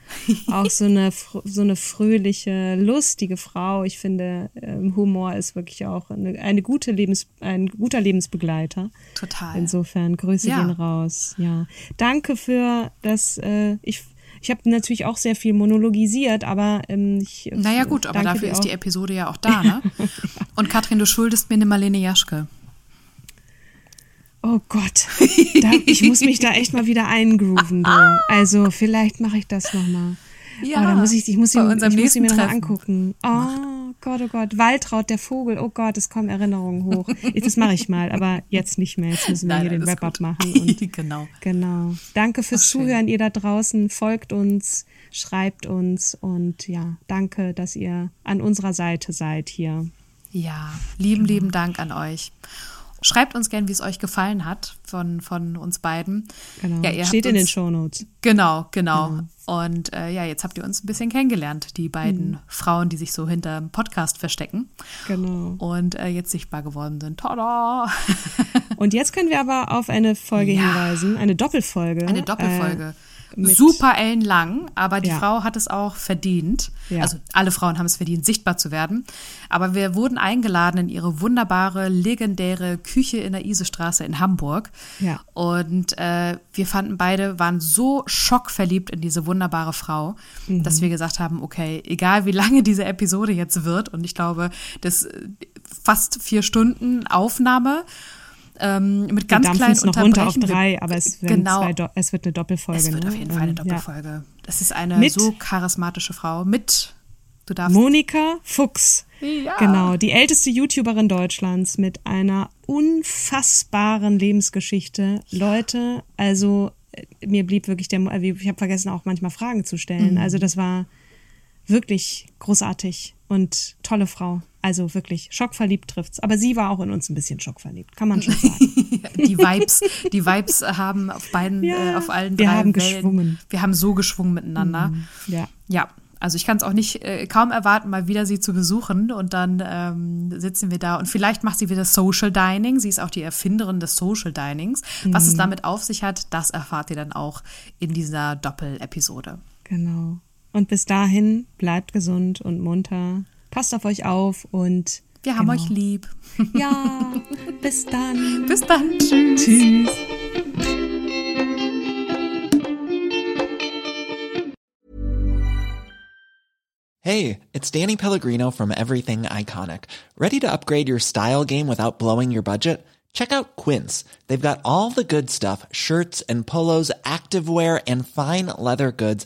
auch so eine, so eine fröhliche, lustige Frau. Ich finde, ähm, Humor ist wirklich auch eine, eine gute Lebens, ein guter Lebensbegleiter. Vater. Total. Insofern Grüße ja. gehen raus. Ja. Danke für das. Äh, ich ich habe natürlich auch sehr viel monologisiert, aber ähm, ich. Naja, gut, aber dafür ist die Episode ja auch da, ne? Und Katrin, du schuldest mir eine Marlene Jaschke. Oh Gott, da, ich muss mich da echt mal wieder eingrooven, du. Also vielleicht mache ich das nochmal. Ja, oh, da muss ich, ich muss, ihn, ich muss ihn mir nochmal angucken. Oh Gott, oh Gott, Waltraud, der Vogel, oh Gott, es kommen Erinnerungen hoch. Das mache ich mal, aber jetzt nicht mehr. Jetzt müssen wir Nein, hier den Wrap-up machen. Und, genau. Genau. Danke fürs Ach, Zuhören, ihr da draußen. Folgt uns, schreibt uns und ja, danke, dass ihr an unserer Seite seid hier. Ja, lieben, lieben Dank an euch. Schreibt uns gern, wie es euch gefallen hat von, von uns beiden. Genau. Ja, Steht in uns, den Shownotes. Genau, genau. genau. Und äh, ja, jetzt habt ihr uns ein bisschen kennengelernt, die beiden mhm. Frauen, die sich so hinter dem Podcast verstecken. Genau. Und äh, jetzt sichtbar geworden sind. Tada! Und jetzt können wir aber auf eine Folge ja. hinweisen, eine Doppelfolge. Eine Doppelfolge. Äh, super ellenlang, aber die ja. Frau hat es auch verdient. Ja. Also alle Frauen haben es verdient, sichtbar zu werden. Aber wir wurden eingeladen in ihre wunderbare, legendäre Küche in der Isestraße in Hamburg. Ja. Und äh, wir fanden beide, waren so schockverliebt in diese wunderbare Frau, mhm. dass wir gesagt haben, okay, egal wie lange diese Episode jetzt wird, und ich glaube, das äh, fast vier Stunden Aufnahme, ähm, mit ganz wir kleinen noch runter auf drei, aber es, genau, es wird eine Doppelfolge. Es wird ne? auf jeden Fall eine Doppelfolge. Ja. Das ist eine mit so charismatische Frau mit, du darfst. Monika Fuchs. Ja. Genau, die älteste YouTuberin Deutschlands mit einer unfassbaren Lebensgeschichte. Leute, also äh, mir blieb wirklich der, äh, ich habe vergessen auch manchmal Fragen zu stellen. Mhm. Also das war wirklich großartig und tolle Frau. Also wirklich, schockverliebt trifft's. Aber sie war auch in uns ein bisschen schockverliebt, kann man schon sagen. die Vibes, die Vibes haben auf beiden, ja, äh, auf allen drei wir haben Wellen. geschwungen. Wir haben so geschwungen miteinander. Mhm, ja. Ja. Also ich kann es auch nicht äh, kaum erwarten, mal wieder sie zu besuchen und dann ähm, sitzen wir da und vielleicht macht sie wieder Social Dining. Sie ist auch die Erfinderin des Social Dinings. Mhm. Was es mhm. damit auf sich hat, das erfahrt ihr dann auch in dieser Doppel-Episode. Genau. Und bis dahin bleibt gesund und munter. Passt auf euch auf und wir haben genau. euch lieb. Ja, bis dann. Bis dann. Tschüss. Tschüss. Hey, it's Danny Pellegrino from Everything Iconic. Ready to upgrade your style game without blowing your budget? Check out Quince. They've got all the good stuff, shirts and polos, activewear and fine leather goods